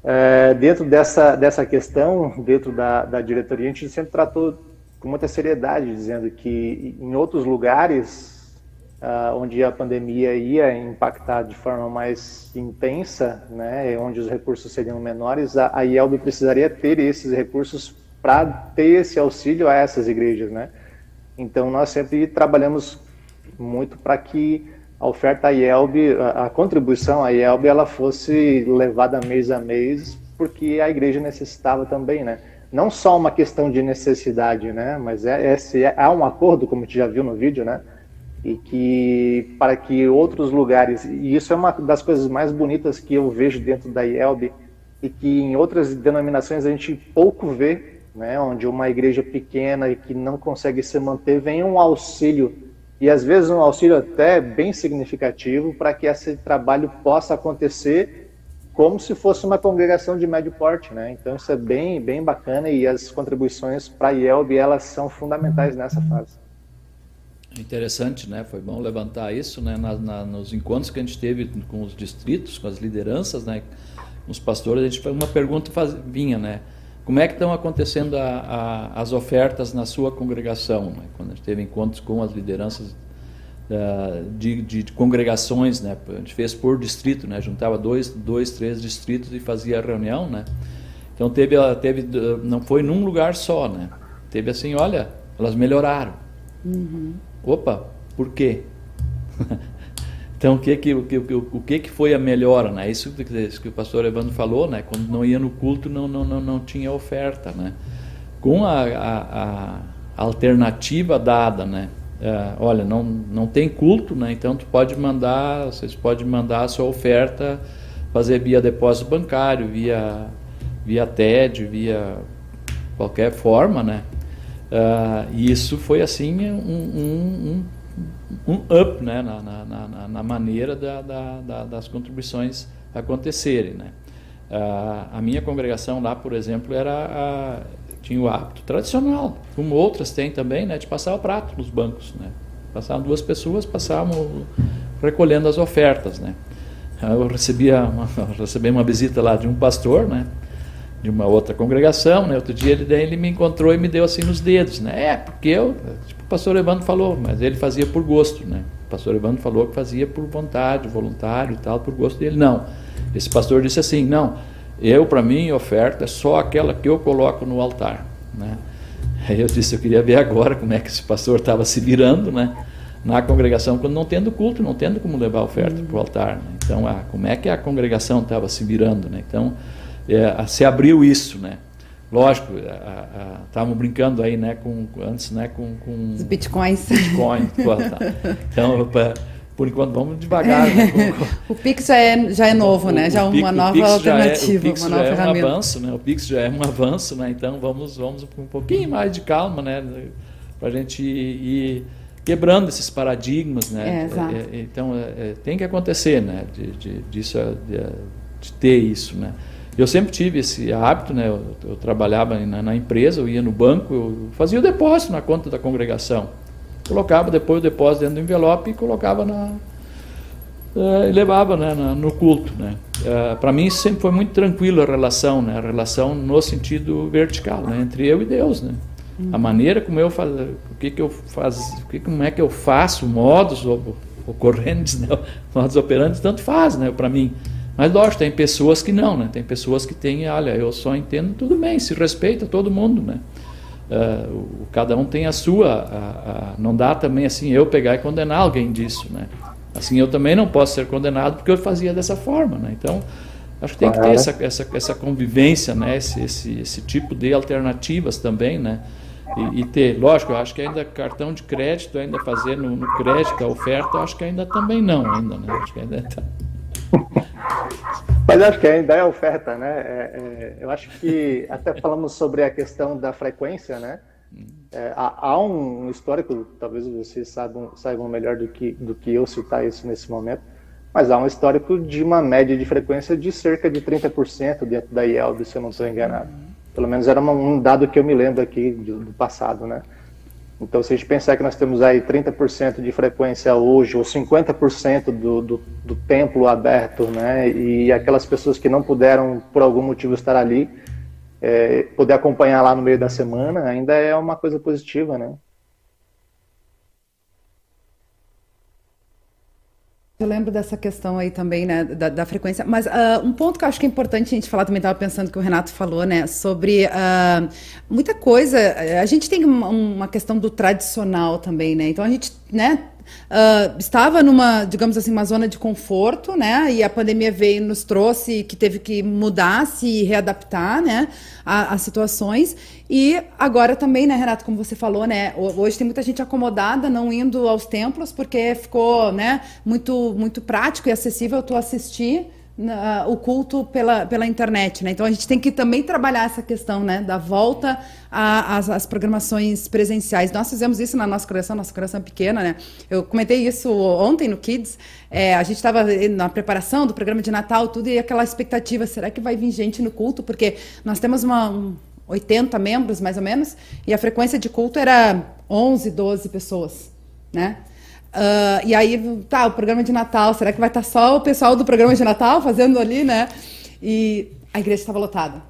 é, dentro dessa, dessa questão, dentro da, da diretoria, a gente sempre tratou com muita seriedade, dizendo que em outros lugares uh, onde a pandemia ia impactar de forma mais intensa, né, onde os recursos seriam menores, a, a IELB precisaria ter esses recursos para ter esse auxílio a essas igrejas. Né? Então, nós sempre trabalhamos muito para que a oferta IELB, a, a contribuição à IELB, ela fosse levada mês a mês, porque a igreja necessitava também, né? Não só uma questão de necessidade, né? Mas é, é, há um acordo, como a gente já viu no vídeo, né? E que para que outros lugares, e isso é uma das coisas mais bonitas que eu vejo dentro da IELB, e que em outras denominações a gente pouco vê, né? Onde uma igreja pequena e que não consegue se manter, vem um auxílio e às vezes um auxílio até bem significativo para que esse trabalho possa acontecer como se fosse uma congregação de médio porte, né? Então isso é bem, bem bacana e as contribuições para a IELB elas são fundamentais nessa fase. Interessante, né? Foi bom levantar isso, né? Na, na, nos encontros que a gente teve com os distritos, com as lideranças, né? Com os pastores, a gente uma pergunta faz, vinha, né? Como é que estão acontecendo a, a, as ofertas na sua congregação? Né? Quando a gente teve encontros com as lideranças uh, de, de, congregações, né? a gente fez por distrito, né? juntava dois, dois, três distritos e fazia a reunião. Né? Então teve, teve, não foi num lugar só, né? Teve assim, olha, elas melhoraram. Uhum. Opa, por quê? Então, o que que, o que, o que, que foi a melhora? Né? Isso que, o pastor Evandro falou, né? quando não ia no culto, não, não, não, não tinha oferta. Né? com a, a, a alternativa dada, né? É, olha, não, não tem culto, né? Então tu pode mandar, vocês podem mandar a sua oferta, fazer via depósito bancário, via via TED, via qualquer forma, né? Uh, isso foi assim um, um, um, up né? na, na, na, na maneira da, da, da, das contribuições acontecerem. Né? Uh, a minha congregação lá, por exemplo, era a, tinha o hábito tradicional, como outras têm também, né, de passar o prato nos bancos. Né? Passavam duas pessoas, passavam recolhendo as ofertas. Né? Eu recebia uma, recebi uma visita lá de um pastor, né? De uma outra congregação, né? Outro dia ele, daí ele me encontrou e me deu assim nos dedos, né? É, porque eu, tipo, o pastor Evandro falou, mas ele fazia por gosto, né? O pastor Evandro falou que fazia por vontade, voluntário e tal, por gosto dele. Não. Esse pastor disse assim, não, eu, para mim, oferta é só aquela que eu coloco no altar, né? Aí eu disse, eu queria ver agora como é que esse pastor estava se virando, né? Na congregação, quando não tendo culto, não tendo como levar a oferta para o altar. Né? Então, ah, como é que a congregação estava se virando, né? Então, é, se abriu isso, né? Lógico, estávamos brincando aí, né, com, antes, né, com, com os bitcoins. Bitcoin, tá. Então, pra, por enquanto, vamos devagar. Né, com, o Pix já é, já é novo, o, né? Já é uma nova alternativa, é, o Pix uma nova já ferramenta. É um avanço, né? O Pix já é um avanço, né? Então vamos, vamos com um pouquinho mais de calma, né? Para a gente ir quebrando esses paradigmas, né? É, é, então é, tem que acontecer, né? De, de, disso, de, de ter isso, né? Eu sempre tive esse hábito, né? Eu, eu trabalhava na, na, empresa, eu ia no banco, eu fazia o depósito na conta da congregação. Colocava depois o depósito dentro do envelope e colocava na. Uh, e levava né, na, no culto. Né? Uh, Para mim sempre foi muito tranquilo a relação, né? a relação no sentido vertical, né? entre eu e Deus. Né? A maneira como eu faço, o que, que eu faz, o que, como é que eu faço, modos ocorrentes, né? modos operantes, tanto faz né? para mim. Mas lógico, tem pessoas que não, né? Tem pessoas que têm, olha, eu só entendo, tudo bem, se respeita todo mundo, né? Uh, o, cada um tem a sua, a, a, não dá também assim eu pegar e condenar alguém disso, né? Assim eu também não posso ser condenado porque eu fazia dessa forma, né? Então acho que tem que ter essa, essa, essa convivência, né? Esse, esse, esse tipo de alternativas também, né? E, e, ter, lógico, eu acho que ainda cartão de crédito, ainda fazer no, no crédito a oferta, eu acho que ainda também não, ainda, né? Acho que ainda tá... Mas acho que ainda é oferta, né? É, é, eu acho que até falamos sobre a questão da frequência, né? É, há, há, um histórico, talvez vocês saibam, saibam melhor do que, do que eu citar isso nesse momento, mas há um histórico de uma média de frequência de cerca de 30% dentro da IELB, se eu não estou enganado. Pelo menos era um dado que eu me lembro aqui do, do passado, né? Então, se a gente pensar que nós temos aí 30% de frequência hoje, ou 50% do, do, do, templo aberto, né, e aquelas pessoas que não puderam, por algum motivo, estar ali, é, poder acompanhar lá no meio da semana, ainda é uma coisa positiva, né? Eu lembro dessa questão aí também, né, da, da frequência. Mas uh, um ponto que eu acho que é importante a gente falar, também estava pensando que o Renato falou, né, sobre uh, muita coisa. A gente tem uma, uma, questão do tradicional também, né? Então a gente, né, Uh, estava numa, digamos assim, uma zona de conforto, né? E a pandemia veio e nos trouxe que teve que mudar, se readaptar, né? Às situações. E agora também, né, Renato, como você falou, né? Hoje tem muita gente acomodada, não indo aos templos, porque ficou, né, muito, muito prático e acessível tu assistir na, o culto pela, pela internet, né? Então a gente tem que também trabalhar essa questão, né, da volta às programações presenciais. Nós fizemos isso na nossa coleção, nossa coleção é pequena, né? Eu comentei isso ontem no Kids. É, a gente estava na preparação do programa de Natal, tudo e aquela expectativa, será que vai vir gente no culto? Porque nós temos uma um, 80 membros, mais ou menos, e a frequência de culto era 11, 12 pessoas, né? Uh, e aí, tá, o programa de Natal, será que vai estar só o pessoal do programa de Natal fazendo ali, né? E a igreja estava lotada.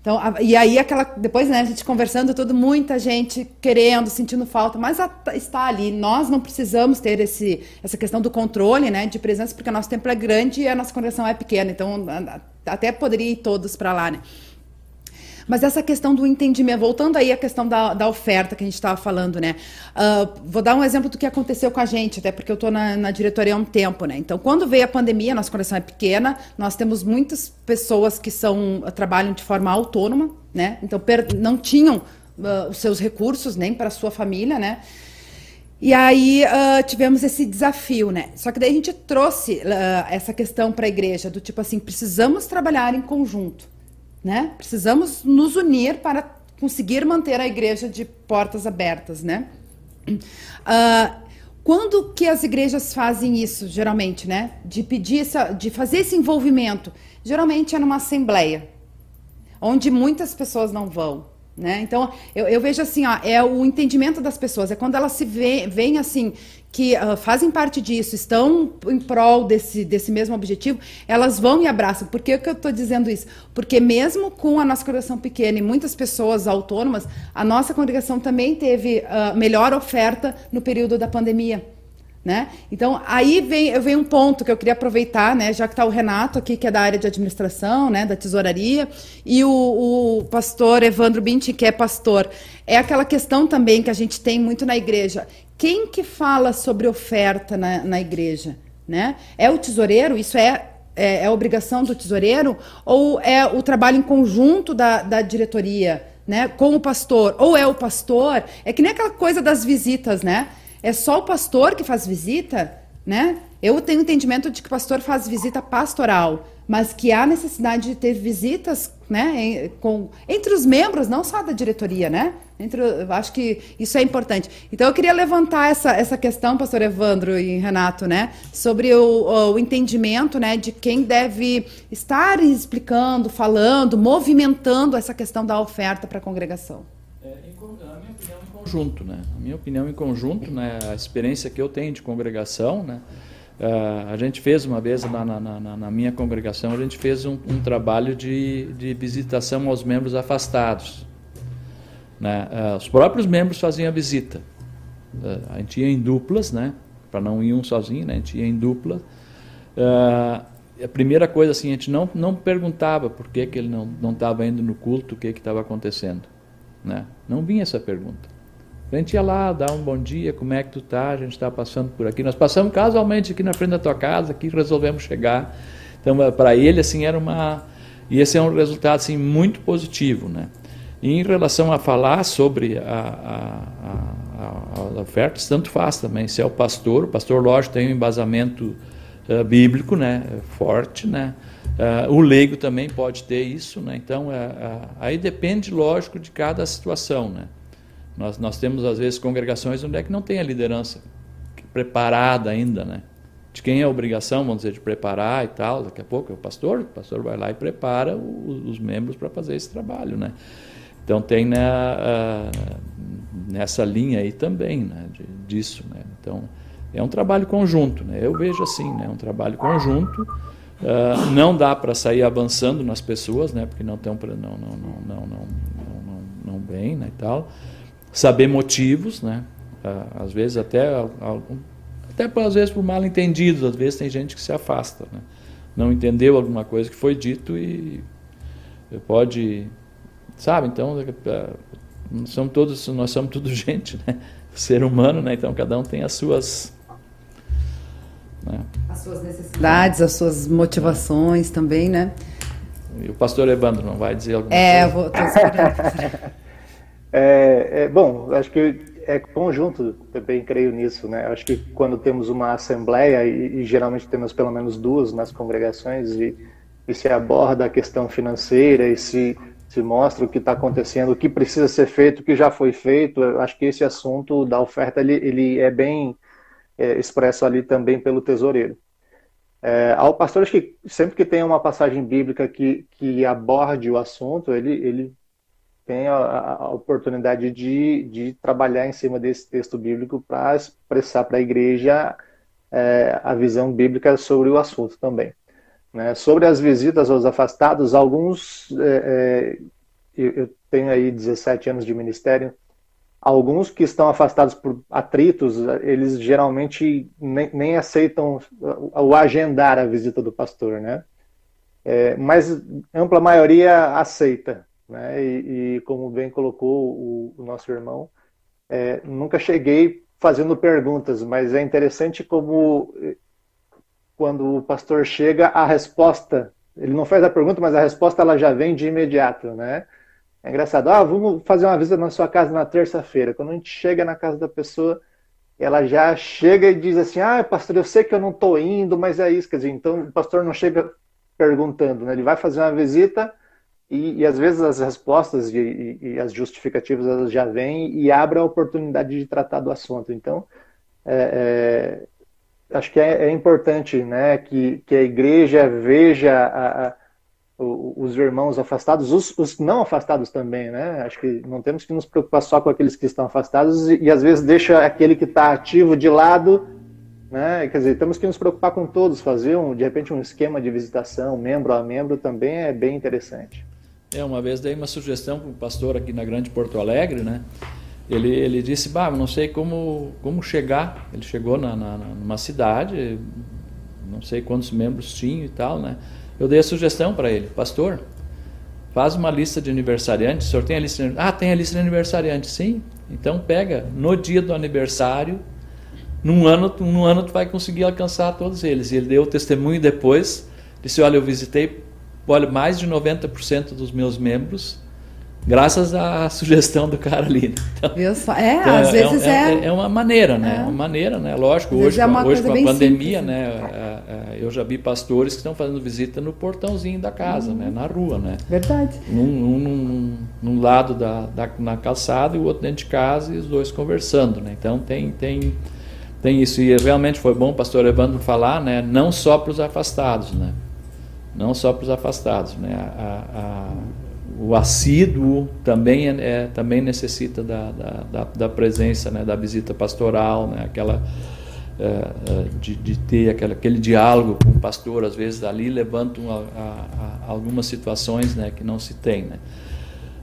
Então, a, e aí aquela depois, né, a gente conversando tudo, muita gente querendo, sentindo falta, mas a, está ali. Nós não precisamos ter esse essa questão do controle, né, de presença, porque o nosso templo é grande e a nossa congregação é pequena. Então, até poderia ir todos para lá, né? Mas essa questão do entendimento, voltando aí à questão da, da oferta que a gente estava falando, né? Uh, vou dar um exemplo do que aconteceu com a gente, até porque eu estou na, na, diretoria há um tempo, né? Então, quando veio a pandemia, nossa coleção é pequena, nós temos muitas pessoas que são trabalham de forma autônoma, né? Então, per, não tinham uh, os seus recursos, nem para sua família, né? E aí uh, tivemos esse desafio, né? Só que daí a gente trouxe uh, essa questão para a igreja, do tipo assim, precisamos trabalhar em conjunto, né? Precisamos nos unir para conseguir manter a igreja de portas abertas, né? Uh, quando que as igrejas fazem isso, geralmente, né? De pedir, essa, de fazer esse envolvimento, geralmente é numa assembleia, onde muitas pessoas não vão, né? Então, eu, eu, vejo assim, ó, é o entendimento das pessoas, é quando elas se veem assim, que uh, fazem parte disso, estão em prol desse, desse mesmo objetivo, elas vão e abraçam. Por que, que eu estou dizendo isso? Porque mesmo com a nossa congregação pequena e muitas pessoas autônomas, a nossa congregação também teve uh, melhor oferta no período da pandemia. Né? Então, aí vem, vem um ponto que eu queria aproveitar, né, já que está o Renato aqui, que é da área de administração, né, da tesouraria, e o, o pastor Evandro Binti, que é pastor. É aquela questão também que a gente tem muito na igreja. Quem que fala sobre oferta na, na igreja? Né? É o tesoureiro? Isso é, é, é obrigação do tesoureiro? Ou é o trabalho em conjunto da, da diretoria? Né, com o pastor, ou é o pastor, é que nem aquela coisa das visitas, né? É só o pastor que faz visita, né? Eu tenho entendimento de que o pastor faz visita pastoral, mas que há necessidade de ter visitas, né, com, entre os membros, não só da diretoria, né? Entre, acho que isso é importante. Então eu queria levantar essa, essa questão, pastor Evandro e Renato, né, sobre o, o entendimento, né, de quem deve estar explicando, falando, movimentando essa questão da oferta para a congregação conjunto, né? A minha opinião em conjunto, né? A experiência que eu tenho de congregação, né? Uh, a gente fez uma vez na, na, na, na minha congregação, a gente fez um, um, trabalho de, de visitação aos membros afastados. Né? Uh, os próprios membros faziam a visita. Uh, a gente ia em duplas, né? Para não ir um sozinho, né? A gente ia em dupla. a primeira coisa assim, a gente não, não perguntava por que, que ele não estava indo no culto, o que estava acontecendo. Né? Não vinha essa pergunta. A gente ia lá, dar um bom dia, como é que tu tá? A gente está passando por aqui. Nós passamos casualmente aqui na frente da tua casa, aqui resolvemos chegar. Então, eh, para ele, assim, era uma... E esse é um resultado, assim, muito positivo, né? E em relação a falar sobre a, a, a, a oferta, tanto faz também. Se é o pastor, o pastor, lógico, tem um embasamento uh, bíblico, né? Forte, né? Uh, o leigo também pode ter isso, né? Então, uh, aí depende, lógico, de cada situação, né? Nós, nós temos, às vezes, congregações onde é que não tem a liderança preparada ainda, né? De quem é a obrigação, vamos dizer, de preparar e tal. Daqui a pouco é o pastor, o pastor vai lá e prepara os, os membros para fazer esse trabalho, né? Então tem né, nessa linha aí também, né, de, disso, né? Então é um trabalho conjunto, né? Eu vejo assim, né? É um trabalho conjunto. Uh, não dá para sair avançando nas pessoas, né? Porque não estão não não não não não não, não, não bem, né? E tal saber motivos, né? Ah, às vezes até algum, até às vezes por mal entendidos, às vezes tem gente que se afasta, né? não entendeu alguma coisa que foi dito e pode, sabe? Então ah, nós somos todos nós somos tudo gente, né? Ser humano, né? Então cada um tem as suas né? as suas necessidades, as suas motivações também, né? E o pastor Evandro não vai dizer alguma é, coisa? É, vou tô esperando. É, é, bom, acho que é conjunto, também creio nisso, né? Acho que quando temos uma assembleia, e, e geralmente temos pelo menos duas nas congregações, e, e se aborda a questão financeira e se, se mostra o que está acontecendo, o que precisa ser feito, o que já foi feito, acho que esse assunto da oferta ele, ele é bem é, expresso ali também pelo tesoureiro. É, ao pastor, acho que sempre que tem uma passagem bíblica que, que aborde o assunto, ele, ele tem a, a oportunidade de, de, trabalhar em cima desse texto bíblico para expressar para a igreja é, a visão bíblica sobre o assunto também. Né? Sobre as visitas aos afastados, alguns, é, é, eu tenho aí 17 anos de ministério, alguns que estão afastados por atritos, eles geralmente nem, nem aceitam o agendar a visita do pastor, né? É, mas ampla maioria aceita, né? E, e como bem colocou o, o nosso irmão, é, nunca cheguei fazendo perguntas, mas é interessante como quando o pastor chega, a resposta, ele não faz a pergunta, mas a resposta ela já vem de imediato, né? É engraçado. Ah, vamos fazer uma visita na sua casa na terça-feira. Quando a gente chega na casa da pessoa, ela já chega e diz assim: Ah, pastor, eu sei que eu não estou indo, mas é isso. Quer dizer, então o pastor não chega perguntando, né? Ele vai fazer uma visita e, e às vezes as respostas e, e, e, as justificativas elas já vêm e abre a oportunidade de tratar do assunto. Então, é, é, acho que é, é, importante né, que, que a igreja veja a, a os irmãos afastados, os, os, não afastados também, né? Acho que não temos que nos preocupar só com aqueles que estão afastados e, e às vezes deixa aquele que está ativo de lado, né? Quer dizer, temos que nos preocupar com todos, fazer um, de repente um esquema de visitação, membro a membro, também é bem interessante. É, uma vez dei uma sugestão para o pastor aqui na Grande Porto Alegre, né? Ele, ele disse, bah, não sei como, como chegar. Ele chegou na, na, numa cidade, não sei quantos membros tinha e tal, né? Eu dei a sugestão para ele, pastor, faz uma lista de aniversariantes. O senhor tem a lista? De... Ah, tem a lista de aniversariantes, sim. Então pega no dia do aniversário, num ano, num ano tu vai conseguir alcançar todos eles. E ele deu o testemunho depois, disse: olha, eu visitei, olha, mais de 90% dos meus membros graças à sugestão do cara ali. Né? Então, É, então, às é, vezes é, é, é. uma maneira, né? É. Uma maneira, né? Lógico, hoje, é com, hoje com a pandemia, simples, né? né? É, é, eu já vi pastores que estão fazendo visita no portãozinho da casa, né? Na rua, né? Verdade. Num, num, num lado da, da, na calçada e o outro dentro de casa e os dois conversando, né? Então tem, tem, tem isso. E realmente foi bom o pastor Evandro falar, né? Não só para os afastados, né? Não só para os afastados, né? a, a o assíduo também, é, é, também necessita da, da, da, presença, né, da visita pastoral, né, aquela, é, é, de, de, ter aquela, aquele diálogo com o pastor, às vezes ali levantam a, algumas situações né, que não se tem. Né.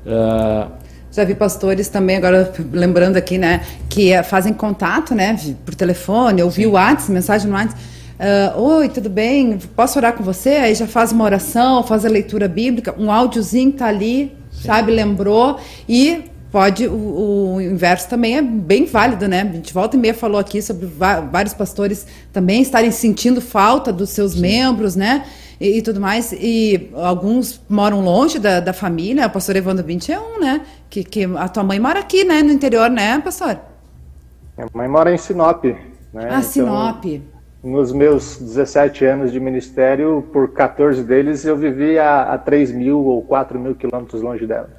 Uh, já vi pastores também, agora lembrando aqui, né, que fazem contato, né, por telefone, ou via WhatsApp, mensagem no WhatsApp, Uh, Oi, tudo bem? Posso orar com você? Aí já faz uma oração, faz a leitura bíblica, um áudiozinho tá ali, Sim. sabe? Lembrou. E pode, o, o, inverso também é bem válido, né? A gente volta e meia falou aqui sobre vários pastores também estarem sentindo falta dos seus Sim. membros, né? E, e, tudo mais. E alguns moram longe da, da família. O pastor Evandro Bint é um, né? Que, que a tua mãe mora aqui, né? No interior, né, pastor? Minha mãe mora em Sinop. Né? Ah, então, Sinop nos meus 17 anos de ministério, por 14 deles, eu vivi a, a 3 mil ou 4 mil quilômetros longe dela.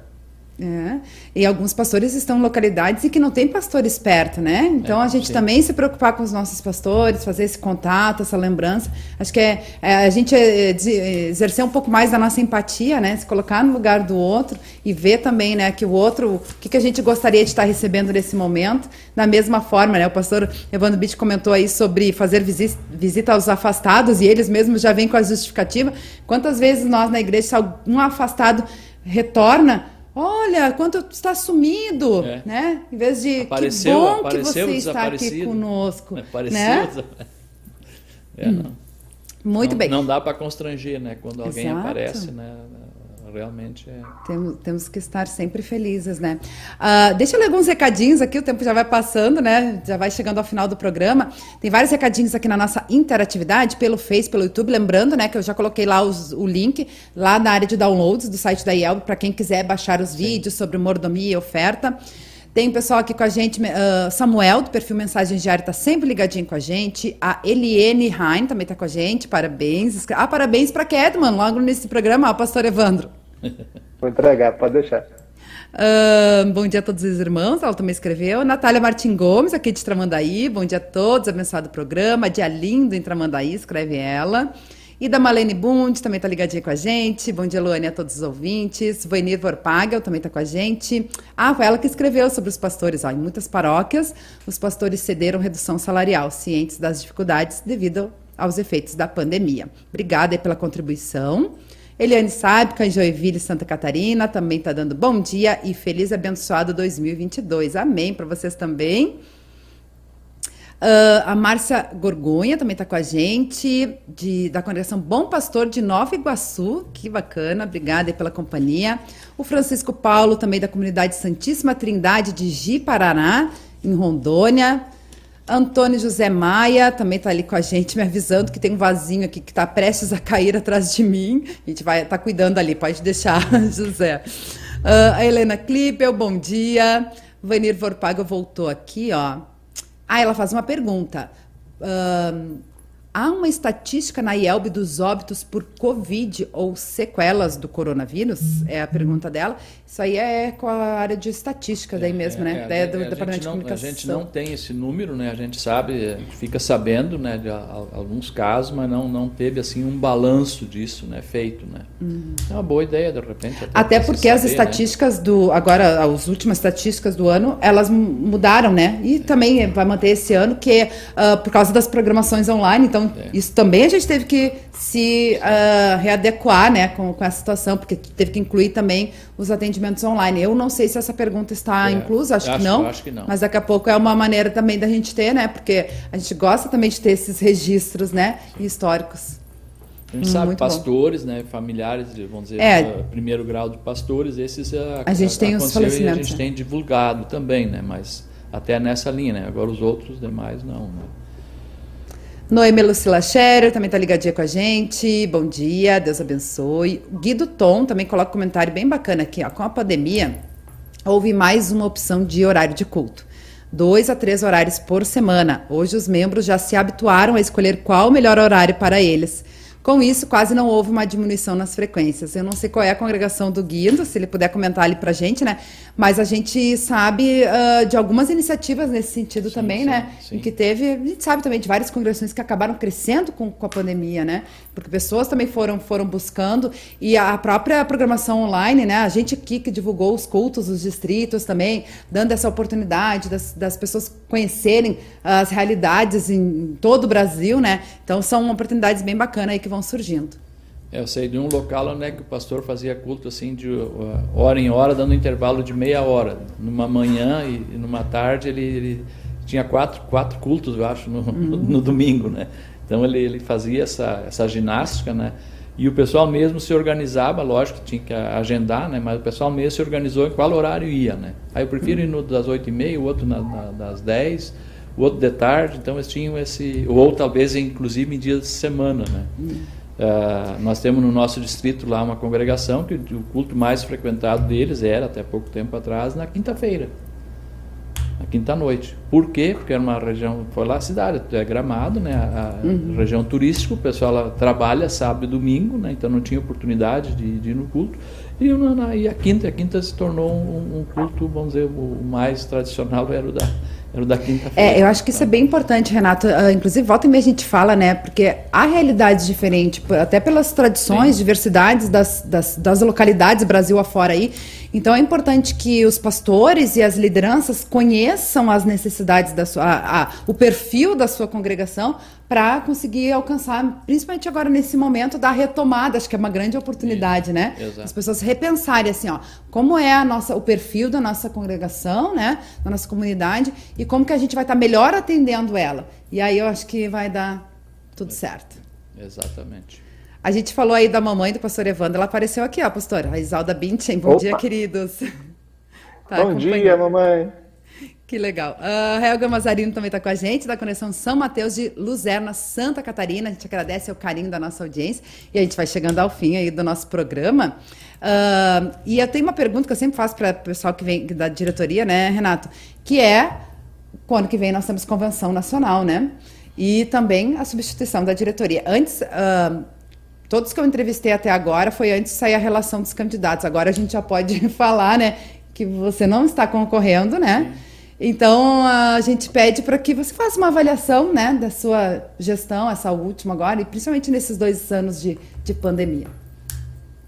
É. E alguns pastores estão em localidades e que não tem pastores perto, né? Então é, a gente sim. também se preocupar com os nossos pastores, fazer esse contato, essa lembrança. Acho que é, é a gente é, exercer um pouco mais da nossa empatia, né? Se colocar no lugar do outro e ver também, né, que o outro, o que, que a gente gostaria de estar recebendo nesse momento, da mesma forma, né? O pastor Evandro Bitt comentou aí sobre fazer visita, visita aos afastados e eles mesmos já vêm com a justificativa. Quantas vezes nós na igreja, se algum afastado retorna, Olha, quanto está sumido, é. né? Em vez de apareceu, que bom apareceu, que você está aqui conosco. Apareceu, né? é, não. Muito não, bem. Não dá para constranger, né? Quando alguém Exato. aparece, né? Realmente é. Temos, temos que estar sempre felizes, né? Uh, deixa eu ler alguns recadinhos aqui, o tempo já vai passando, né? Já vai chegando ao final do programa. Tem vários recadinhos aqui na nossa interatividade, pelo Face, pelo YouTube. Lembrando, né, que eu já coloquei lá os, o link lá na área de downloads do site da IELB para quem quiser baixar os Sim. vídeos sobre mordomia e oferta. Tem um pessoal aqui com a gente, uh, Samuel, do perfil Mensagem Diária, está sempre ligadinho com a gente. A Eliene Hein também está com a gente, parabéns. Ah, parabéns para Kedman, logo nesse programa, ó, pastor Evandro. Vou entregar, pode deixar. Uh, bom dia a todos os irmãos, ela também escreveu. Natália Martim Gomes, aqui de Tramandaí. Bom dia a todos, abençoado programa. Dia lindo em Tramandaí, escreve ela. E da Malene Bund, também está ligadinha com a gente. Bom dia, Luane, a todos os ouvintes. Voinir Vorpagel também está com a gente. Ah, foi ela que escreveu sobre os pastores. Ó, em muitas paróquias, os pastores cederam redução salarial, cientes das dificuldades devido aos efeitos da pandemia. Obrigada pela contribuição. Eliane Sábica, em Joinville, Santa Catarina, também está dando bom dia e feliz abençoado 2022. Amém para vocês também. Uh, a Márcia Gorgonha também está com a gente, de, da congregação Bom Pastor de Nova Iguaçu. Que bacana, obrigada pela companhia. O Francisco Paulo, também da comunidade Santíssima Trindade de Ji, Paraná, em Rondônia. Antônio José Maia também está ali com a gente, me avisando que tem um vasinho aqui que está prestes a cair atrás de mim. A gente vai estar tá cuidando ali, pode deixar, José. Uh, a Helena Klippel, bom dia. Vanir Vorpago voltou aqui, ó. Ah, ela faz uma pergunta. Uh, Há uma estatística na IELB dos óbitos por Covid ou sequelas do coronavírus? É a pergunta dela. Isso aí é com a área de estatística daí mesmo, né? É, é, do é, Departamento de não, Comunicação. A gente não tem esse número, né? A gente sabe, a gente fica sabendo, né, de alguns casos, mas não, não teve assim um balanço disso, né, feito, né? Uhum. É uma boa ideia de repente. Até, até porque saber, as né? estatísticas né? do agora as últimas estatísticas do ano elas mudaram, né? E também vai manter esse ano que uh, por causa das programações online, então é. isso também a gente teve que se uh, readequar, né, com, com essa situação, porque teve que incluir também os atendimentos online. Eu não sei se essa pergunta está é, inclusa, acho, acho, que não, acho que não. Mas daqui a pouco é uma maneira também da gente ter, né? Porque a gente gosta também de ter esses registros, né? Históricos. A gente hum, sabe, pastores, bom. né, familiares, vamos dizer, é, primeiro grau de pastores, esses a, a gente tem os falecimentos. a gente tem divulgado também, né, mas até nessa linha, né, agora os outros demais não, né. Noemi Lucila Scherer também está ligadinha com a gente. Bom dia, Deus abençoe. Guido Tom também coloca um comentário bem bacana aqui. Ó. Com a pandemia, houve mais uma opção de horário de culto. Dois a três horários por semana. Hoje os membros já se habituaram a escolher qual o melhor horário para eles. Com isso, quase não houve uma diminuição nas frequências. Eu não sei qual é a congregação do Guindo, se ele puder comentar ali para a gente, né? Mas a gente sabe uh, de algumas iniciativas nesse sentido sim, também, sim, né? Sim. Em que teve, a gente sabe também de várias congregações que acabaram crescendo com, com a pandemia, né? Porque pessoas também foram, foram buscando e a própria programação online, né? A gente aqui que divulgou os cultos, os distritos também, dando essa oportunidade das, das pessoas conhecerem as realidades em todo o Brasil, né? Então são oportunidades bem bacanas aí que vão surgindo. É, eu sei de um local onde é o pastor fazia culto assim de uh, hora em hora, dando um intervalo de meia hora. Numa manhã e, numa tarde ele, ele, tinha quatro, quatro cultos, eu acho, no, uhum. no, no domingo, né? Então ele, ele fazia essa, essa ginástica, né? E o pessoal mesmo se organizava, lógico que tinha que agendar, né? Mas o pessoal mesmo se organizou em qual horário ia, né? Aí eu prefiro ir no das oito e meia, o outro na, na, das dez, o outro de tarde. Então eles tinham esse... Ou talvez, inclusive, em dias de semana, né? Uh, nós temos no nosso distrito lá uma congregação que o culto mais frequentado deles era, até pouco tempo atrás, na quinta-feira. Na quinta-noite. Por quê? Porque era uma região, foi lá a cidade, é gramado, né? A, uhum. região turística, o pessoal trabalha sábado e domingo, né? Então não tinha oportunidade de, de ir no culto. E, na, e a quinta, a quinta se tornou um, um culto, vamos dizer, o mais tradicional era o da, era o da quinta-feira. É, eu acho que isso é bem importante, Renato. Uh, inclusive, volta e meia a gente fala, né? Porque há realidades diferentes, até pelas tradições, Sim. diversidades das, das, das localidades Brasil afora aí. Então é importante que os pastores e as lideranças conheçam as necessidades da sua, a, a, o perfil da sua congregação para conseguir alcançar, principalmente agora nesse momento da retomada, acho que é uma grande oportunidade, né? Exato. As pessoas repensarem assim, ó, como é a nossa, o perfil da nossa congregação, né, da nossa comunidade e como que a gente vai estar tá melhor atendendo ela. E aí eu acho que vai dar tudo certo. Exatamente. A gente falou aí da mamãe do pastor Evandro, ela apareceu aqui, ó, pastora, a Isalda Binchen. Bom Opa. dia, queridos. Tá Bom dia, mamãe. Que legal. Uh, Helga Mazarino também está com a gente, da Conexão São Mateus de Luzerna, Santa Catarina. A gente agradece o carinho da nossa audiência e a gente vai chegando ao fim aí do nosso programa. Uh, e eu tenho uma pergunta que eu sempre faço para o pessoal que vem da diretoria, né, Renato? Que é, quando que vem nós temos convenção nacional, né? E também a substituição da diretoria. Antes... Uh, Todos que eu entrevistei até agora foi antes de sair a relação dos candidatos. Agora a gente já pode falar, né, que você não está concorrendo, né? Então a gente pede para que você faça uma avaliação, né, da sua gestão, essa última agora, e principalmente nesses dois anos de, de pandemia.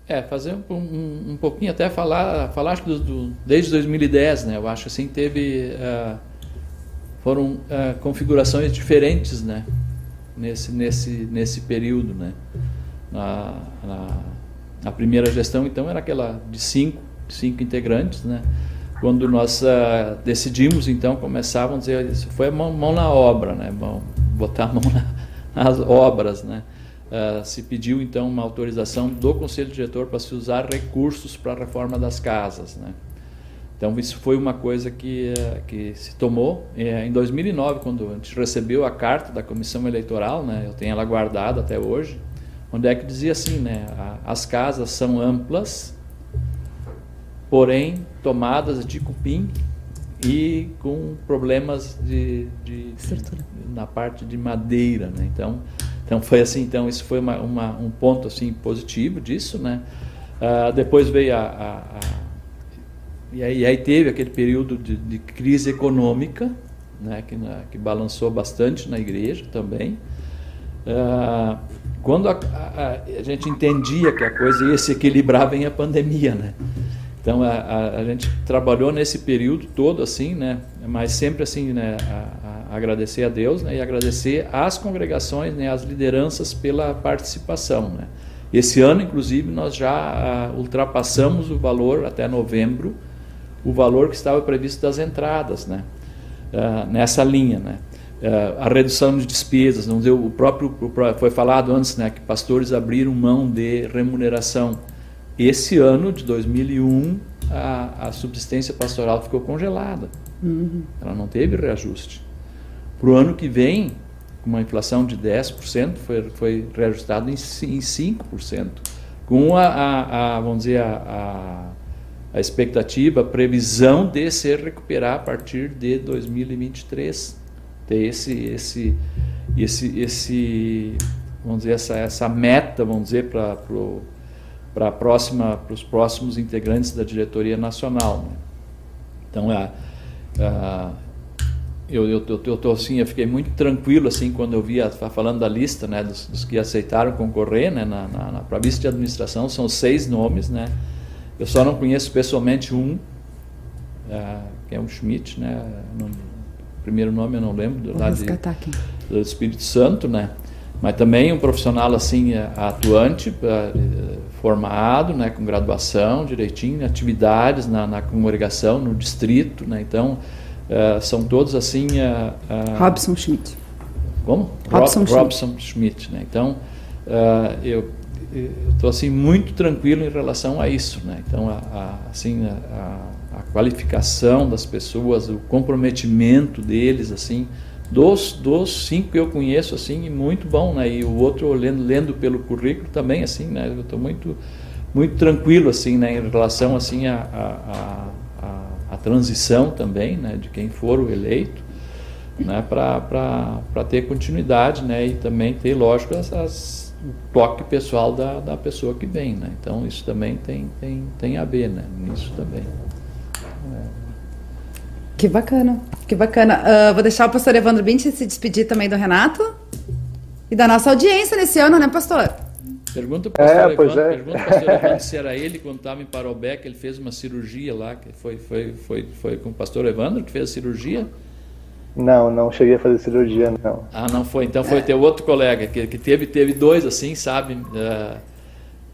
É, fazer um, um, um pouquinho, até falar, falar acho que do, do, desde 2010, né? Eu acho assim teve uh, foram uh, configurações diferentes, né? Nesse nesse nesse período, né? Na, na, na, primeira gestão, então, era aquela de cinco, cinco integrantes, né? Quando nós uh, decidimos, então, começar, vamos dizer, isso foi a mão, mão na obra, né? Bom, botar a mão na, nas obras, né? Uh, se pediu, então, uma autorização do Conselho Diretor para se usar recursos para a reforma das casas, né? Então, isso foi uma coisa que, uh, que se tomou. em 2009, quando a gente recebeu a carta da Comissão Eleitoral, né? Eu tenho ela guardada até hoje, onde é que dizia assim, né? As casas são amplas porém tomadas de cupim e com problemas de, de, de na parte de madeira, né? Então, então foi assim, então isso foi uma, uma, um ponto assim positivo disso, né? Uh, depois veio a, a, a e, aí, e aí, teve aquele período de, de crise econômica, né? Que, na, que balançou bastante na igreja também. Uh, quando a, a, a, gente entendia que a coisa ia se equilibrar, vem a pandemia, né? Então a, a, a, gente trabalhou nesse período todo assim, né? Mas sempre assim, né? A, agradecer a Deus né? e agradecer às congregações, né? Às lideranças pela participação, né? Esse ano, inclusive, nós já ultrapassamos o valor até novembro, o valor que estava previsto das entradas, né? Uh, nessa linha, né? A redução de despesas, não dizer, o próprio foi falado antes, né? Que pastores abriram mão de remuneração esse ano de 2001, a, a subsistência pastoral ficou congelada. Uhum. Ela não teve reajuste. Para o ano que vem, com uma inflação de 10%, foi, foi reajustado em, em 5%. Com a, a, a vamos dizer, a, a, a expectativa, a previsão de se recuperar a partir de 2023. Ter esse, esse, esse, esse vamos dizer, essa, essa meta, vamos dizer, para para próxima para os próximos integrantes da diretoria nacional. Né? Então é, é eu, eu, eu, eu, tô, assim, eu fiquei muito tranquilo assim quando eu via falando da lista né, dos, dos que aceitaram concorrer né, na, na, na para a lista de administração são seis nomes né eu só não conheço pessoalmente um é, que é o Schmidt né no, primeiro nome eu não lembro do, lá de, do Espírito Santo né mas também um profissional assim é, atuante, é, formado, né, com graduação direitinho, atividades na, na congregação, no distrito, né, então uh, são todos assim. Uh, uh, Robson Schmidt. Como? Robson, Rob, Robson Schmidt. Né, então eu estou assim muito tranquilo em relação a isso, né, então a, a assim a qualificação das pessoas, o comprometimento deles, assim dos, dos cinco que eu conheço, assim, muito bom, né? E o outro, lendo, lendo pelo currículo também, assim, né? Eu estou muito, muito tranquilo, assim, né? Em relação, assim, a, a, a, a transição também, né? De quem for o eleito, né? Para ter continuidade, né? E também ter, lógico, o toque pessoal da, da pessoa que vem, né? Então, isso também tem, tem, tem a ver, né? Nisso também. Que bacana, que bacana. Uh, vou deixar o pastor Evandro Binti se despedir também do Renato e da nossa audiência nesse ano, né, pastor? Pergunta para o pastor, é, Evandro, é. pergunta pastor Evandro se era ele quando estava em Parobé, que ele fez uma cirurgia lá, que foi, foi, foi, foi com o pastor Evandro que fez a cirurgia? Não, não cheguei a fazer cirurgia, não. Ah, não foi. Então foi teu outro colega, que, que teve, teve dois assim, sabe? Uh,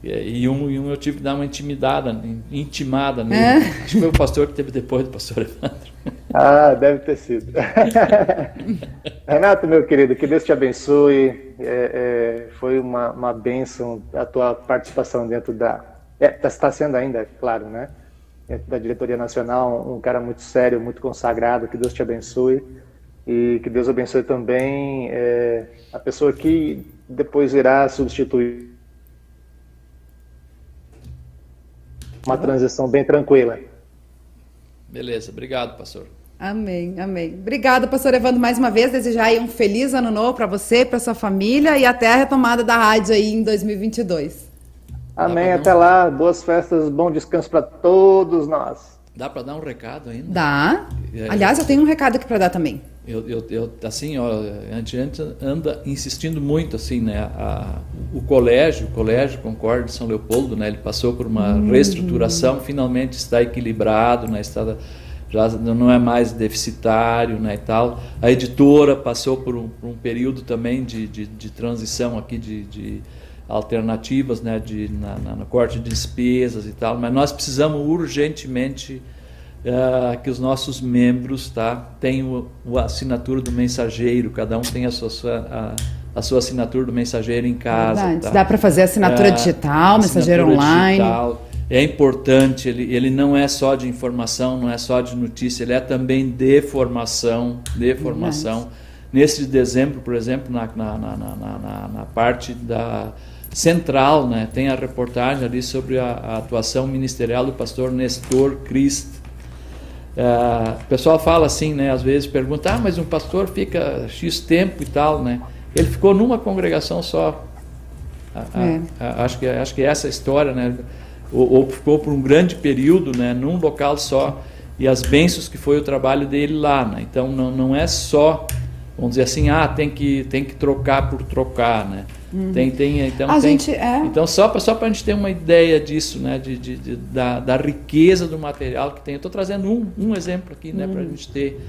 e um, e um eu tive que dar uma intimidada, intimada nele. É? Acho que foi o pastor que teve depois do pastor Evandro. Ah, deve ter sido. Renato, meu querido, que Deus te abençoe. É, é, foi uma, uma bênção a tua participação dentro da. É, está tá sendo ainda, claro, né? Dentro da diretoria nacional, um cara muito sério, muito consagrado. Que Deus te abençoe. E que Deus abençoe também é, a pessoa que depois irá substituir uma transição bem tranquila. Beleza, obrigado, pastor. Amém, amém. Obrigada, pastor Evandro, mais uma vez. Desejar aí um feliz ano novo para você, para sua família e até a retomada da rádio aí em 2022. Amém, até um... lá. Boas festas, bom descanso para todos nós. Dá para dar um recado ainda? Dá. É, Aliás, eu tenho um recado aqui para dar também. Eu, eu, eu, assim, ó, a gente anda insistindo muito, assim, né? A, o colégio, o colégio Concorde de São Leopoldo, né? Ele passou por uma uhum. reestruturação, finalmente está equilibrado, né? Está, já não é mais deficitário, né? E tal. A editora passou por um, por um período também de, de, de, transição aqui de, de alternativas, né? De na, na, no corte de despesas e tal. Mas nós precisamos urgentemente uh, que os nossos membros tá, tenham a assinatura do mensageiro, cada um tem a sua, a, a sua assinatura do mensageiro em casa. Tá? Dá para fazer assinatura uh, digital, mensageiro online. Digital. É importante, ele, ele não é só de informação, não é só de notícia, ele é também de formação, de formação. Verdade. Nesse de dezembro, por exemplo, na, na, na, na, na parte da central, né? Tem a reportagem ali sobre a, a atuação ministerial do pastor Nestor Christ. É, o pessoal fala assim, né? Às vezes pergunta, ah, mas um pastor fica x tempo e tal, né? Ele ficou numa congregação só. A, é. a, acho que acho que essa história, né? Ou, ou, ficou por um grande período, né? Num local só e as bênçãos que foi o trabalho dele lá, né? Então não, não é só vamos dizer assim, ah, tem que tem que trocar por trocar, né? Uhum. Tem, tem, então, a tem, gente, é. então só para só a gente ter uma ideia disso, né, de, de, de da, da, riqueza do material que tem. Eu estou trazendo um, um exemplo aqui, né, uhum. para a gente ter.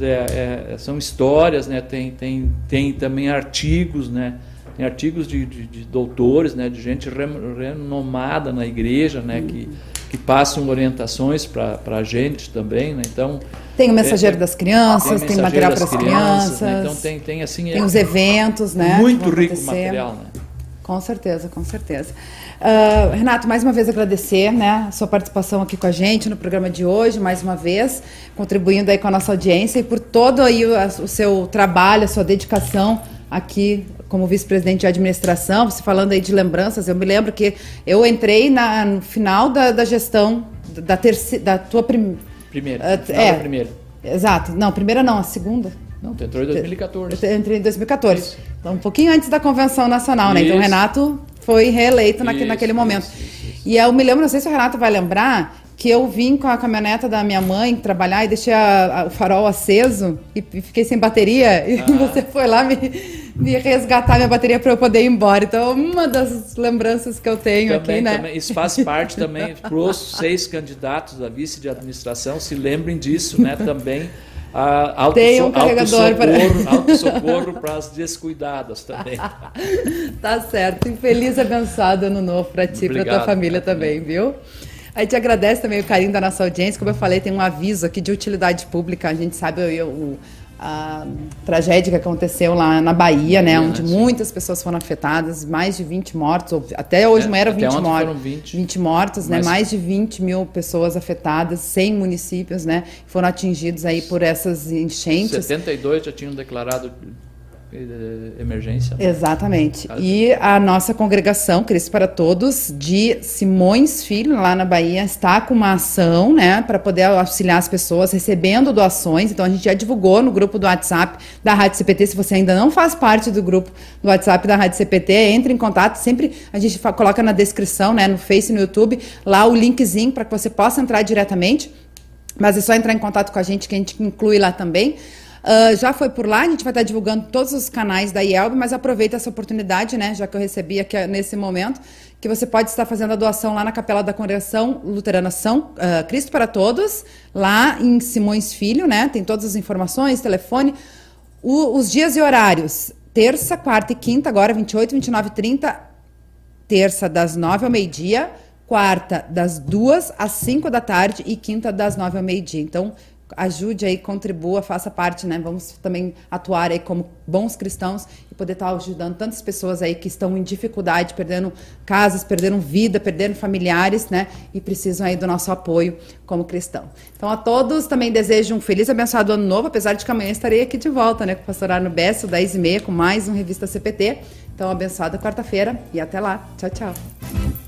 É, é, são histórias, né, tem, tem, tem também artigos, né, tem artigos de, de, de doutores, né, de gente renomada na igreja, né, uhum. que, que passam orientações para a gente também, né, então tem o mensageiro é, das crianças, tem, tem material para as crianças. Né? Então tem, tem assim. Tem é, os eventos, né? Muito rico o material, né? Com certeza, com certeza. Uh, Renato, mais uma vez agradecer né, a sua participação aqui com a gente no programa de hoje, mais uma vez, contribuindo aí com a nossa audiência e por todo aí o, o seu trabalho, a sua dedicação aqui como vice-presidente de administração, você falando aí de lembranças, eu me lembro que eu entrei na, no final da, da gestão da, terceira, da tua primeira Primeira. Uh, é, primeira. Exato. Não, primeira não, a segunda. Não, tu entrou em 2014. Eu entrei em 2014. Isso. Então, um pouquinho antes da Convenção Nacional, né? Então, o Renato foi reeleito naquele, naquele momento. Isso, isso, e eu me lembro, não sei se o Renato vai lembrar, que eu vim com a caminhoneta da minha mãe trabalhar e deixei a, a, o farol aceso e, e, fiquei sem bateria. E ah. você foi lá me, me resgatar minha bateria para eu poder ir embora. Então, uma das lembranças que eu tenho também, aqui, né? Também, isso faz parte também para os seis candidatos da vice de administração, se lembrem disso, né? Também. A auto, Tem um carregador para socorro para as descuidadas também. tá certo. E feliz abençoado ano novo para ti e para tua família também, viu? A gente agradece também o carinho da nossa audiência. Como eu falei, tem um aviso aqui de utilidade pública. A gente sabe eu, eu, a tragédia que aconteceu lá na Bahia, né? Onde muitas pessoas foram afetadas, mais de 20 mortos, até hoje é, não eram 20 mortos. 20. 20 mortos, né? Mais de 20 mil pessoas afetadas, 100 municípios, né? Foram atingidos aí por essas enchentes. 72 já tinham declarado emergência. Né? Exatamente. E a nossa congregação, Cristo para Todos, de Simões Filho, lá na Bahia, está com uma ação, né, para poder auxiliar as pessoas recebendo doações. Então a gente já divulgou no grupo do WhatsApp da Rádio CPT. Se você ainda não faz parte do grupo do WhatsApp da Rádio CPT, entre em contato. Sempre a gente coloca na descrição, né, no Face, no YouTube, lá o linkzinho para que você possa entrar diretamente. Mas é só entrar em contato com a gente que a gente inclui lá também. Uh, já foi por lá, a gente vai estar divulgando todos os canais da IELB, mas aproveita essa oportunidade, né, já que eu recebi aqui ah, nesse momento, que você pode estar fazendo a doação lá na Capela da Congregação Luterana São uh, Cristo para Todos, lá em Simões Filho, né, tem todas as informações, telefone, o, os dias e horários, terça, quarta e quinta, agora 28, 29 e 30, terça das 9 ao meio-dia, quarta das 2 às 5 da tarde e quinta das 9 ao meio-dia. Então, ajude aí, contribua, faça parte, né? Vamos também atuar aí como bons cristãos e poder estar ajudando tantas pessoas aí que estão em dificuldade, perdendo casas, perdendo vida, perdendo familiares, né? E precisam aí do nosso apoio como cristão. Então a todos também desejo um feliz e abençoado ano novo, apesar de que amanhã estarei aqui de volta, né? Com o pastor Arno Besso, 10 e meia, com mais um Revista CPT. Então abençoada quarta-feira e até lá. Tchau, tchau.